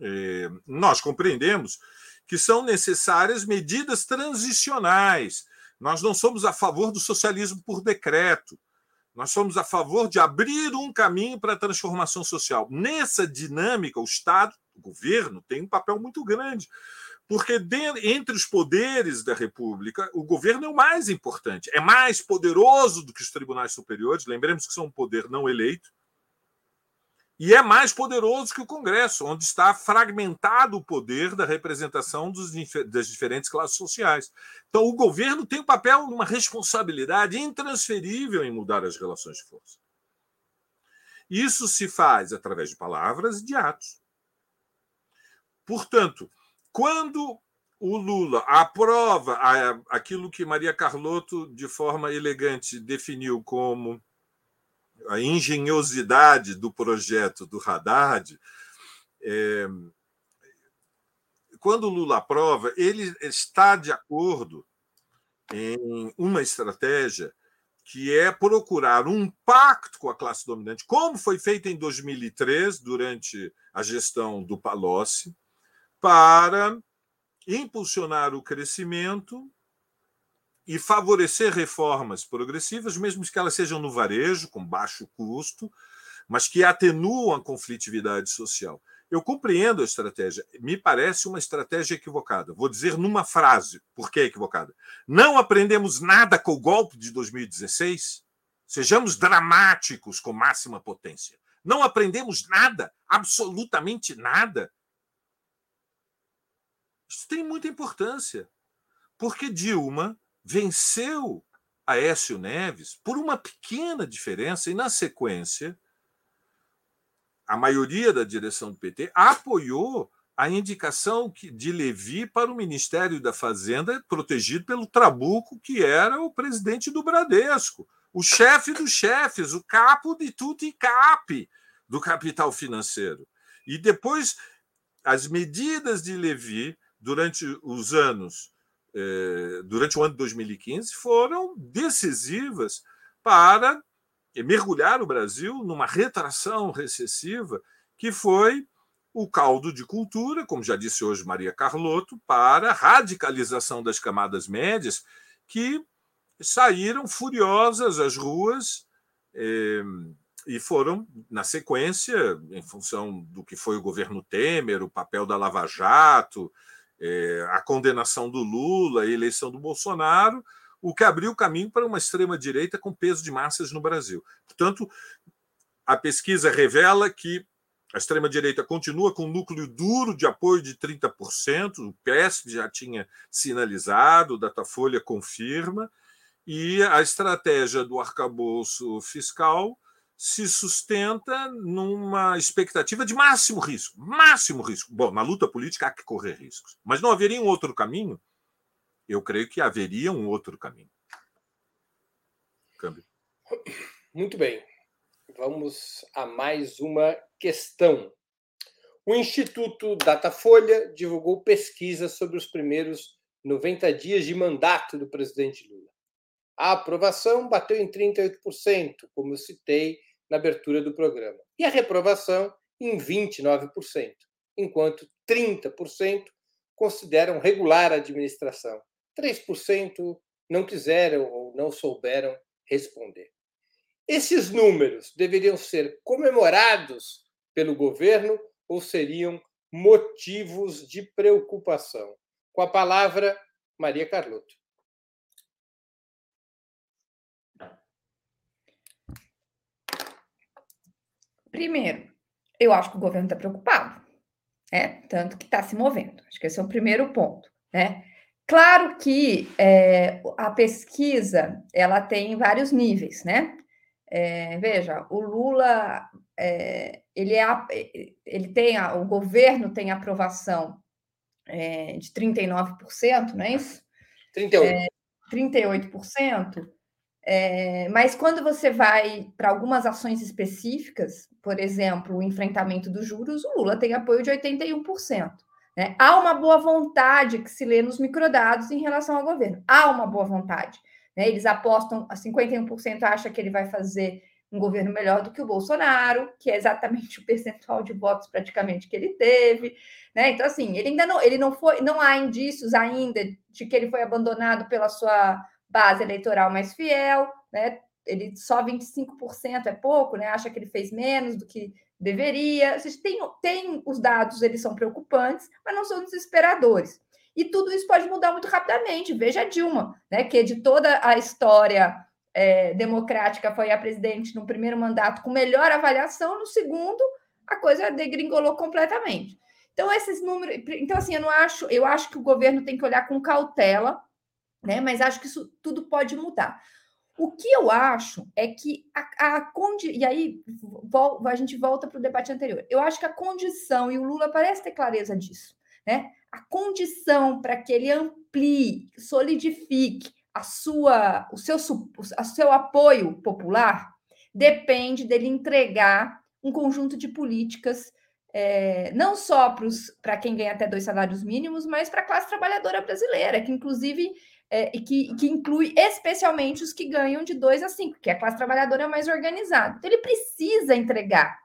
É, nós compreendemos que são necessárias medidas transicionais. Nós não somos a favor do socialismo por decreto. Nós somos a favor de abrir um caminho para a transformação social. Nessa dinâmica, o Estado, o governo, tem um papel muito grande, porque entre os poderes da República, o governo é o mais importante, é mais poderoso do que os tribunais superiores. Lembremos que são um poder não eleito, e é mais poderoso que o Congresso, onde está fragmentado o poder da representação dos, das diferentes classes sociais. Então, o governo tem um papel, uma responsabilidade intransferível em mudar as relações de força. Isso se faz através de palavras e de atos. Portanto, quando o Lula aprova aquilo que Maria Carlotto, de forma elegante, definiu como a engenhosidade do projeto do Haddad, é, quando o Lula aprova, ele está de acordo em uma estratégia que é procurar um pacto com a classe dominante, como foi feito em 2003, durante a gestão do Palocci, para impulsionar o crescimento e favorecer reformas progressivas, mesmo que elas sejam no varejo, com baixo custo, mas que atenuam a conflitividade social. Eu compreendo a estratégia, me parece uma estratégia equivocada. Vou dizer numa frase por que é equivocada. Não aprendemos nada com o golpe de 2016? Sejamos dramáticos com máxima potência. Não aprendemos nada, absolutamente nada. Isso tem muita importância, porque Dilma venceu Aécio Neves por uma pequena diferença e, na sequência, a maioria da direção do PT apoiou a indicação de Levi para o Ministério da Fazenda, protegido pelo Trabuco, que era o presidente do Bradesco, o chefe dos chefes, o capo de tudo e cap do capital financeiro. E depois, as medidas de Levi, durante os anos durante o ano de 2015 foram decisivas para mergulhar o Brasil numa retração recessiva que foi o caldo de cultura, como já disse hoje Maria Carlotto, para a radicalização das camadas médias que saíram furiosas às ruas eh, e foram, na sequência, em função do que foi o governo Temer, o papel da Lava Jato, eh, a condenação do Lula, a eleição do Bolsonaro, o que abriu o caminho para uma extrema-direita com peso de massas no Brasil. Portanto, a pesquisa revela que a extrema-direita continua com um núcleo duro de apoio de 30%, o PSB já tinha sinalizado, o Datafolha confirma, e a estratégia do arcabouço fiscal se sustenta numa expectativa de máximo risco. Máximo risco. Bom, na luta política há que correr riscos. Mas não haveria um outro caminho? Eu creio que haveria um outro caminho. Câmbio. Muito bem. Vamos a mais uma questão. O Instituto Datafolha divulgou pesquisa sobre os primeiros 90 dias de mandato do presidente Lula. A aprovação bateu em 38%, como eu citei na abertura do programa, e a reprovação em 29%, enquanto 30% consideram regular a administração. 3% não quiseram ou não souberam responder. Esses números deveriam ser comemorados pelo governo ou seriam motivos de preocupação? Com a palavra, Maria Carlotto. Primeiro, eu acho que o governo está preocupado, né? tanto que está se movendo. Acho que esse é o primeiro ponto. Né? Claro que é, a pesquisa ela tem vários níveis, né? É, veja, o Lula é, ele, é, ele tem a, o governo tem aprovação é, de 39%, não é isso? 38%. É, 38%. É, mas quando você vai para algumas ações específicas, por exemplo, o enfrentamento dos juros, o Lula tem apoio de 81%. Né? Há uma boa vontade que se lê nos microdados em relação ao governo. Há uma boa vontade. Né? Eles apostam, a 51% acha que ele vai fazer um governo melhor do que o Bolsonaro, que é exatamente o percentual de votos praticamente que ele teve, né? Então assim, ele ainda não, ele não foi, não há indícios ainda de que ele foi abandonado pela sua base eleitoral mais fiel, né? Ele só 25% é pouco, né? Acha que ele fez menos do que deveria. Vocês tem, tem os dados, eles são preocupantes, mas não são desesperadores. E tudo isso pode mudar muito rapidamente. Veja a Dilma, né, que de toda a história é, democrática foi a presidente no primeiro mandato com melhor avaliação, no segundo a coisa degringolou completamente. Então esses números, então assim, eu não acho, eu acho que o governo tem que olhar com cautela, né? Mas acho que isso tudo pode mudar. O que eu acho é que a, a condi... e aí a gente volta para o debate anterior. Eu acho que a condição e o Lula parece ter clareza disso, né? a condição para que ele amplie, solidifique a sua, o seu, seu apoio popular depende dele entregar um conjunto de políticas é, não só para quem ganha até dois salários mínimos, mas para a classe trabalhadora brasileira, que inclusive é, e que, que, inclui especialmente os que ganham de dois a cinco, que é a classe trabalhadora mais organizada. Então, ele precisa entregar,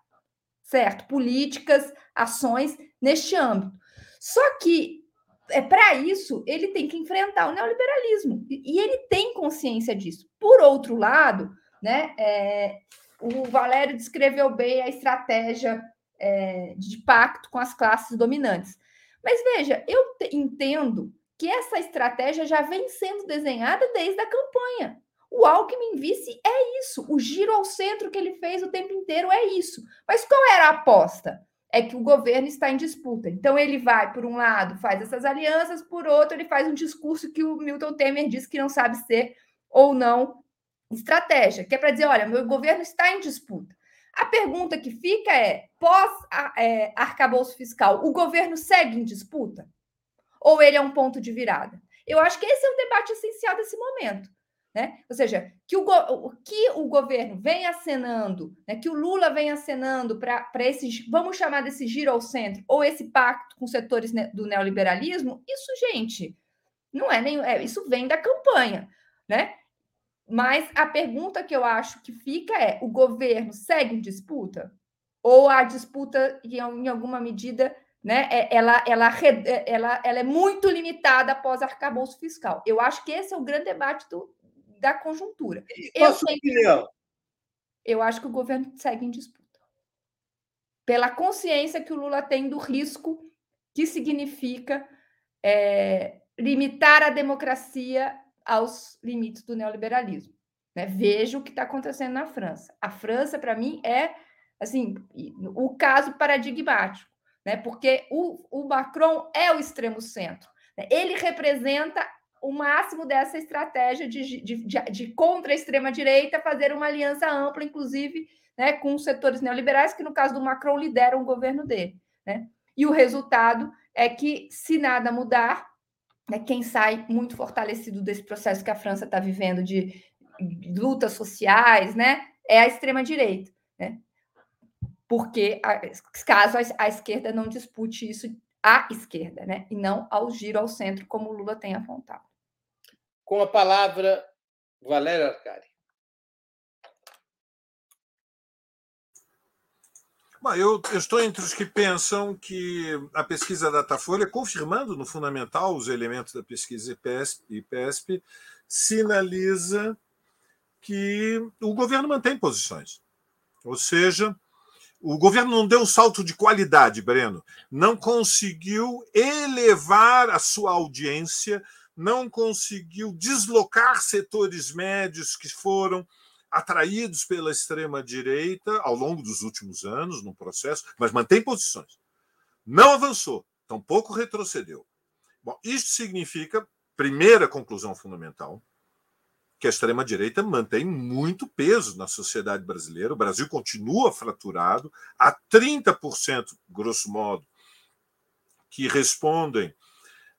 certo? Políticas, ações neste âmbito. Só que é para isso ele tem que enfrentar o neoliberalismo e, e, ele tem consciência disso. Por outro lado, né, é, o Valério descreveu bem a estratégia é, de pacto com as classes dominantes. Mas veja, eu entendo que essa estratégia já vem sendo desenhada desde a campanha. O Alckmin vice é isso, o giro ao centro que ele fez o tempo inteiro é isso. Mas qual era a aposta? é que o governo está em disputa. Então, ele vai, por um lado, faz essas alianças, por outro, ele faz um discurso que o Milton Temer diz que não sabe ser ou não estratégia, que é para dizer: olha, meu governo está em disputa. A pergunta que fica é: pós-arcabouço é, fiscal, o governo segue em disputa? Ou ele é um ponto de virada? Eu acho que esse é o debate essencial desse momento. Né? Ou seja, que o, que o governo vem acenando, né, que o Lula vem acenando para esse, vamos chamar desse giro ao centro, ou esse pacto com setores do neoliberalismo, isso, gente, não é nem. É, isso vem da campanha, né? Mas a pergunta que eu acho que fica é: o governo segue em disputa? ou a disputa, em alguma medida, né, é, ela, ela, ela, ela é muito limitada após arcabouço fiscal. Eu acho que esse é o grande debate do, da conjuntura. Qual eu, tenho, opinião? eu acho que o governo segue em disputa. Pela consciência que o Lula tem do risco que significa é, limitar a democracia aos limites do neoliberalismo. Né? Veja o que está acontecendo na França. A França, para mim, é assim o caso paradigmático, né? porque o, o Macron é o extremo centro. Né? Ele representa o máximo dessa estratégia de, de, de, de contra a extrema-direita, fazer uma aliança ampla, inclusive né, com os setores neoliberais, que no caso do Macron lideram o governo dele. Né? E o resultado é que, se nada mudar, né, quem sai muito fortalecido desse processo que a França está vivendo de lutas sociais, né, é a extrema-direita, né? Porque, caso a, esquerda não dispute isso à esquerda, né, e não ao giro ao centro, como o Lula tem apontado. Com a palavra, Valéria Arcari. Bom, eu, eu, estou entre os que pensam que a pesquisa Datafolha, confirmando no fundamental os elementos da pesquisa IPESP, IPESP sinaliza que o governo mantém posições. Ou seja, o governo não deu um salto de qualidade, Breno, não conseguiu elevar a sua audiência, não conseguiu deslocar setores médios que foram atraídos pela extrema-direita ao longo dos últimos anos no processo, mas mantém posições. Não avançou, tampouco retrocedeu. Bom, isto significa, primeira conclusão fundamental, que a extrema-direita mantém muito peso na sociedade brasileira. O Brasil continua fraturado, há 30%, grosso modo, que respondem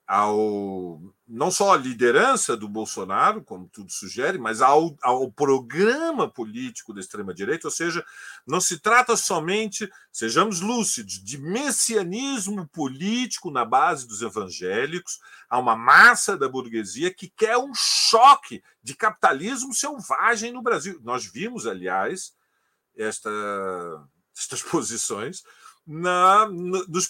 ao não só à liderança do Bolsonaro, como tudo sugere, mas ao, ao programa político da extrema-direita, ou seja, não se trata somente, sejamos lúcidos, de messianismo político na base dos evangélicos, há uma massa da burguesia que quer um choque de capitalismo selvagem no Brasil. Nós vimos, aliás, esta, estas posições na, nos,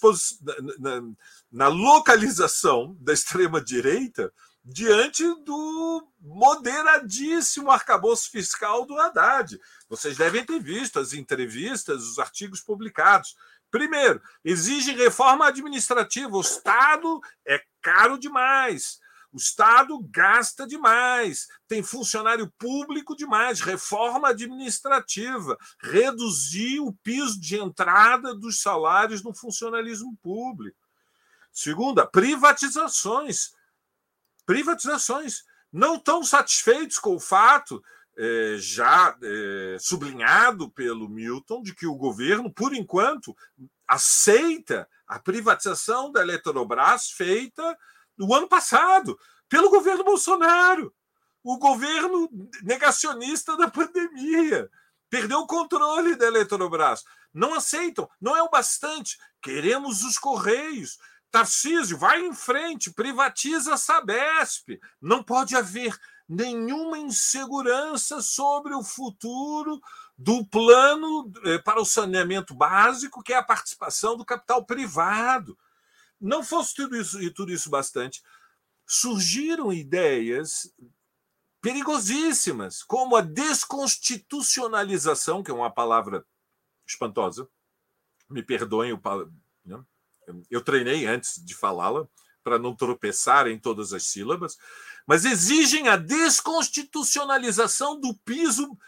na, na localização da extrema-direita diante do moderadíssimo arcabouço fiscal do Haddad. Vocês devem ter visto as entrevistas, os artigos publicados. Primeiro, exige reforma administrativa. O Estado é caro demais. O Estado gasta demais, tem funcionário público demais, reforma administrativa, reduzir o piso de entrada dos salários no funcionalismo público. Segunda, privatizações. Privatizações. Não tão satisfeitos com o fato, é, já é, sublinhado pelo Milton, de que o governo, por enquanto, aceita a privatização da Eletrobras feita no ano passado, pelo governo Bolsonaro, o governo negacionista da pandemia. Perdeu o controle da Eletrobras. Não aceitam, não é o bastante. Queremos os Correios. Tarcísio, vai em frente, privatiza a Sabesp. Não pode haver nenhuma insegurança sobre o futuro do plano eh, para o saneamento básico, que é a participação do capital privado não fosse tudo isso e tudo isso bastante, surgiram ideias perigosíssimas, como a desconstitucionalização, que é uma palavra espantosa. Me perdoem, o, né? eu treinei antes de falá-la para não tropeçar em todas as sílabas, mas exigem a desconstitucionalização do piso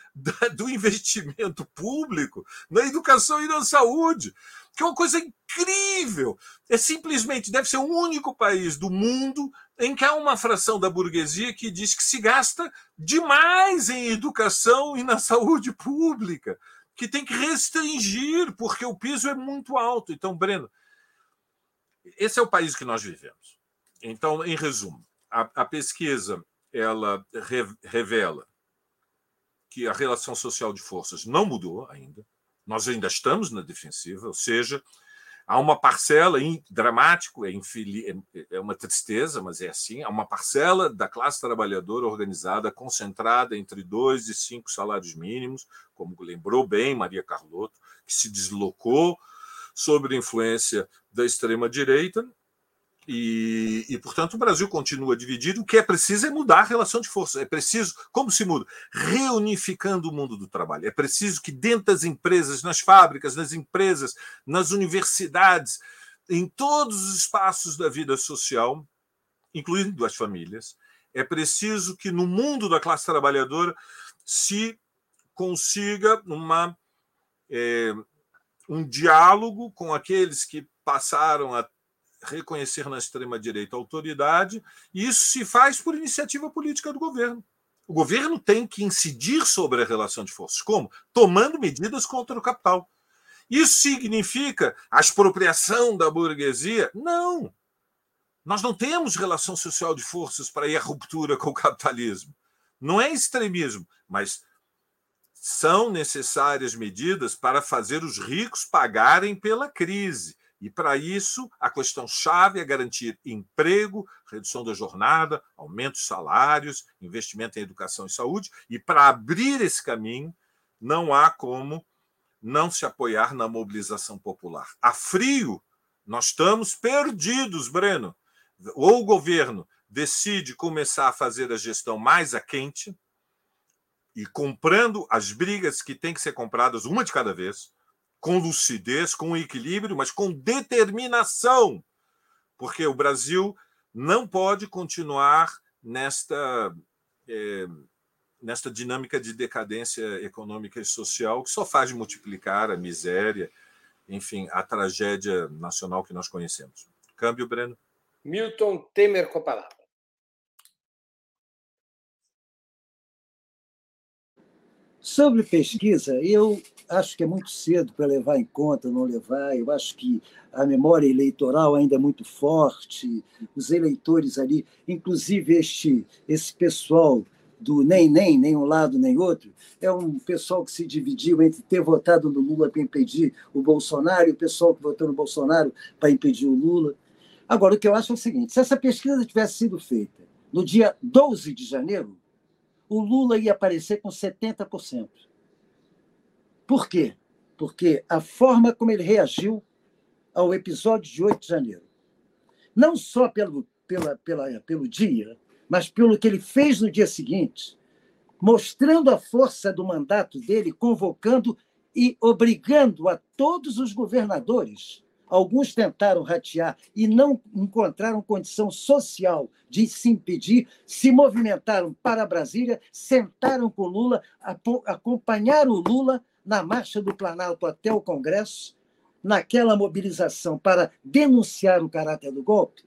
do investimento público na educação e na saúde que é uma coisa incrível. É simplesmente, deve ser o único país do mundo em que há uma fração da burguesia que diz que se gasta demais em educação e na saúde pública, que tem que restringir, porque o piso é muito alto. Então, Breno, esse é o país que nós vivemos. Então, em resumo, a, a pesquisa ela re, revela que a relação social de forças não mudou ainda nós ainda estamos na defensiva, ou seja, Há uma parcela, dramático, é, é, é uma tristeza, mas é assim, há uma parcela da classe trabalhadora organizada, concentrada entre dois e cinco salários mínimos, como lembrou bem Maria Carlotto, que se deslocou sob a influência da extrema-direita e, e, portanto, o Brasil continua dividido. O que é preciso é mudar a relação de força. É preciso, como se muda? Reunificando o mundo do trabalho. É preciso que, dentro das empresas, nas fábricas, nas empresas, nas universidades, em todos os espaços da vida social, incluindo as famílias, é preciso que, no mundo da classe trabalhadora, se consiga uma, é, um diálogo com aqueles que passaram a reconhecer na extrema-direita autoridade, e isso se faz por iniciativa política do governo. O governo tem que incidir sobre a relação de forças. Como? Tomando medidas contra o capital. Isso significa a expropriação da burguesia? Não. Nós não temos relação social de forças para ir à ruptura com o capitalismo. Não é extremismo, mas são necessárias medidas para fazer os ricos pagarem pela crise e, para isso, a questão chave é garantir emprego, redução da jornada, aumento de salários, investimento em educação e saúde. E, para abrir esse caminho, não há como não se apoiar na mobilização popular. A frio, nós estamos perdidos, Breno. Ou o governo decide começar a fazer a gestão mais a quente e comprando as brigas que têm que ser compradas uma de cada vez, com lucidez, com equilíbrio, mas com determinação, porque o Brasil não pode continuar nesta, é, nesta dinâmica de decadência econômica e social que só faz multiplicar a miséria, enfim, a tragédia nacional que nós conhecemos. Câmbio, Breno. Milton Temer com a palavra. Sobre pesquisa, eu acho que é muito cedo para levar em conta, não levar. Eu acho que a memória eleitoral ainda é muito forte, os eleitores ali, inclusive este, esse pessoal do nem nem, nem um lado nem outro, é um pessoal que se dividiu entre ter votado no Lula para impedir o Bolsonaro e o pessoal que votou no Bolsonaro para impedir o Lula. Agora, o que eu acho é o seguinte: se essa pesquisa tivesse sido feita no dia 12 de janeiro, o Lula ia aparecer com 70%. Por quê? Porque a forma como ele reagiu ao episódio de 8 de janeiro, não só pelo, pela, pela, pelo dia, mas pelo que ele fez no dia seguinte, mostrando a força do mandato dele, convocando e obrigando a todos os governadores Alguns tentaram ratear e não encontraram condição social de se impedir, se movimentaram para Brasília, sentaram com Lula, acompanharam o Lula na marcha do Planalto até o Congresso, naquela mobilização para denunciar o caráter do golpe.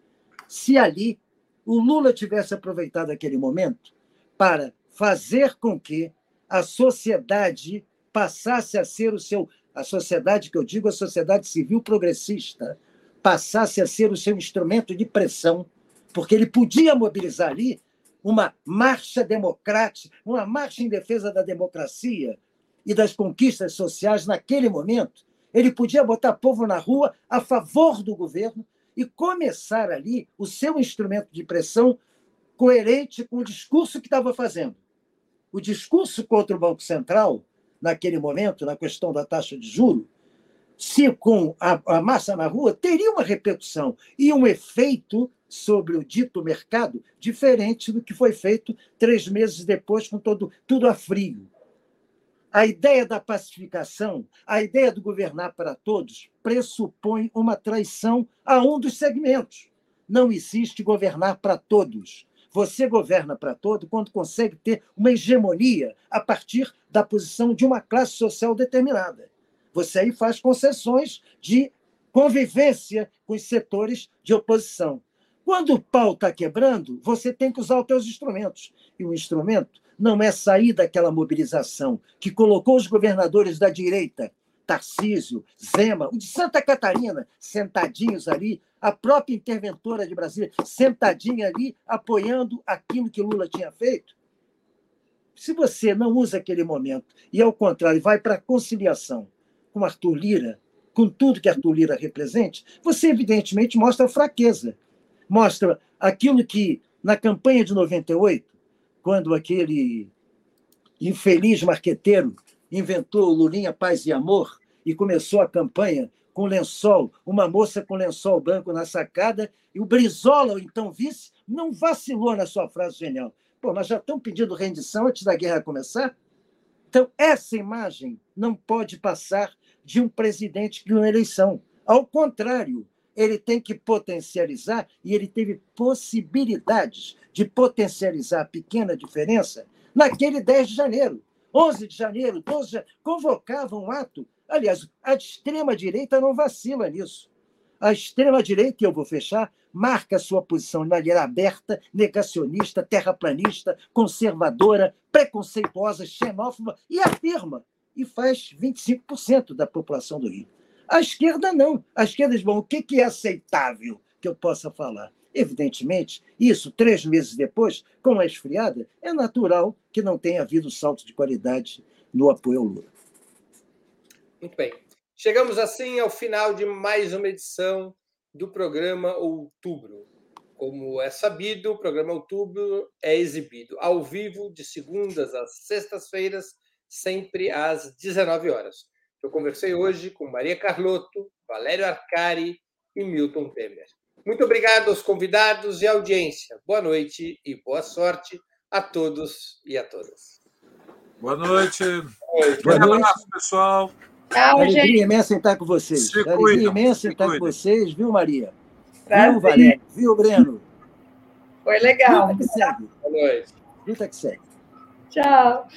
Se ali o Lula tivesse aproveitado aquele momento para fazer com que a sociedade passasse a ser o seu a sociedade que eu digo, a sociedade civil progressista, passasse a ser o seu instrumento de pressão, porque ele podia mobilizar ali uma marcha democrática, uma marcha em defesa da democracia e das conquistas sociais naquele momento. Ele podia botar povo na rua a favor do governo e começar ali o seu instrumento de pressão coerente com o discurso que estava fazendo. O discurso contra o Banco Central naquele momento, na questão da taxa de juro, se com a, a, massa na rua, teria uma repercussão e um efeito sobre o dito mercado diferente do que foi feito três meses depois, com todo, tudo a frio. A ideia da pacificação, a ideia do governar para todos, pressupõe uma traição a um dos segmentos. Não existe governar para todos. Você governa para todo quando consegue ter uma hegemonia a partir da posição de uma classe social determinada. Você aí faz concessões de convivência com os setores de oposição. Quando o pau está quebrando, você tem que usar os seus instrumentos. E o instrumento não é sair daquela mobilização que colocou os governadores da direita, Tarcísio, Zema, o de Santa Catarina, sentadinhos ali, a própria interventora de Brasília, sentadinha ali, apoiando aquilo que Lula tinha feito. Se você não usa aquele momento e, ao contrário, vai para a conciliação com Arthur Lira, com tudo que Arthur Lira represente, você evidentemente mostra fraqueza. Mostra aquilo que, na campanha de 98, quando aquele infeliz marqueteiro inventou Lulinha Paz e Amor e começou a campanha com lençol, uma moça com lençol branco na sacada, e o Brizola, o então vice, não vacilou na sua frase genial. Pô, nós já estamos pedindo rendição antes da guerra começar? Então, essa imagem não pode passar de um presidente que ganhou a eleição. Ao contrário, ele tem que potencializar, e ele teve possibilidades de potencializar a pequena diferença naquele 10 de janeiro. 11 de janeiro, 12 de janeiro, convocava um ato. Aliás, a extrema-direita não vacila nisso. A extrema-direita, e eu vou fechar, marca sua posição de maneira aberta, negacionista, terraplanista, conservadora, preconceituosa, xenófoba, e afirma, e faz 25% da população do Rio. A esquerda não. A esquerda diz, bom, o que é aceitável que eu possa falar? Evidentemente, isso, três meses depois, com a esfriada, é natural que não tenha havido salto de qualidade no apoio ao Lula. Muito bem. Chegamos assim ao final de mais uma edição do programa Outubro. Como é sabido, o programa Outubro é exibido ao vivo de segundas às sextas-feiras, sempre às 19 horas. Eu conversei hoje com Maria Carlotto, Valério Arcari e Milton Temer. Muito obrigado aos convidados e à audiência. Boa noite e boa sorte a todos e a todas. Boa noite. Boa noite. Noite. abraço, pessoal. Tchau, Alegria gente. imensa em estar com vocês. Se Alegria cuidam, imensa em estar cuidam. com vocês, viu, Maria? Prazer. Viu, Valério? Viu, Breno? Foi legal. Vida que segue. Boa noite. Vida que segue. Tchau.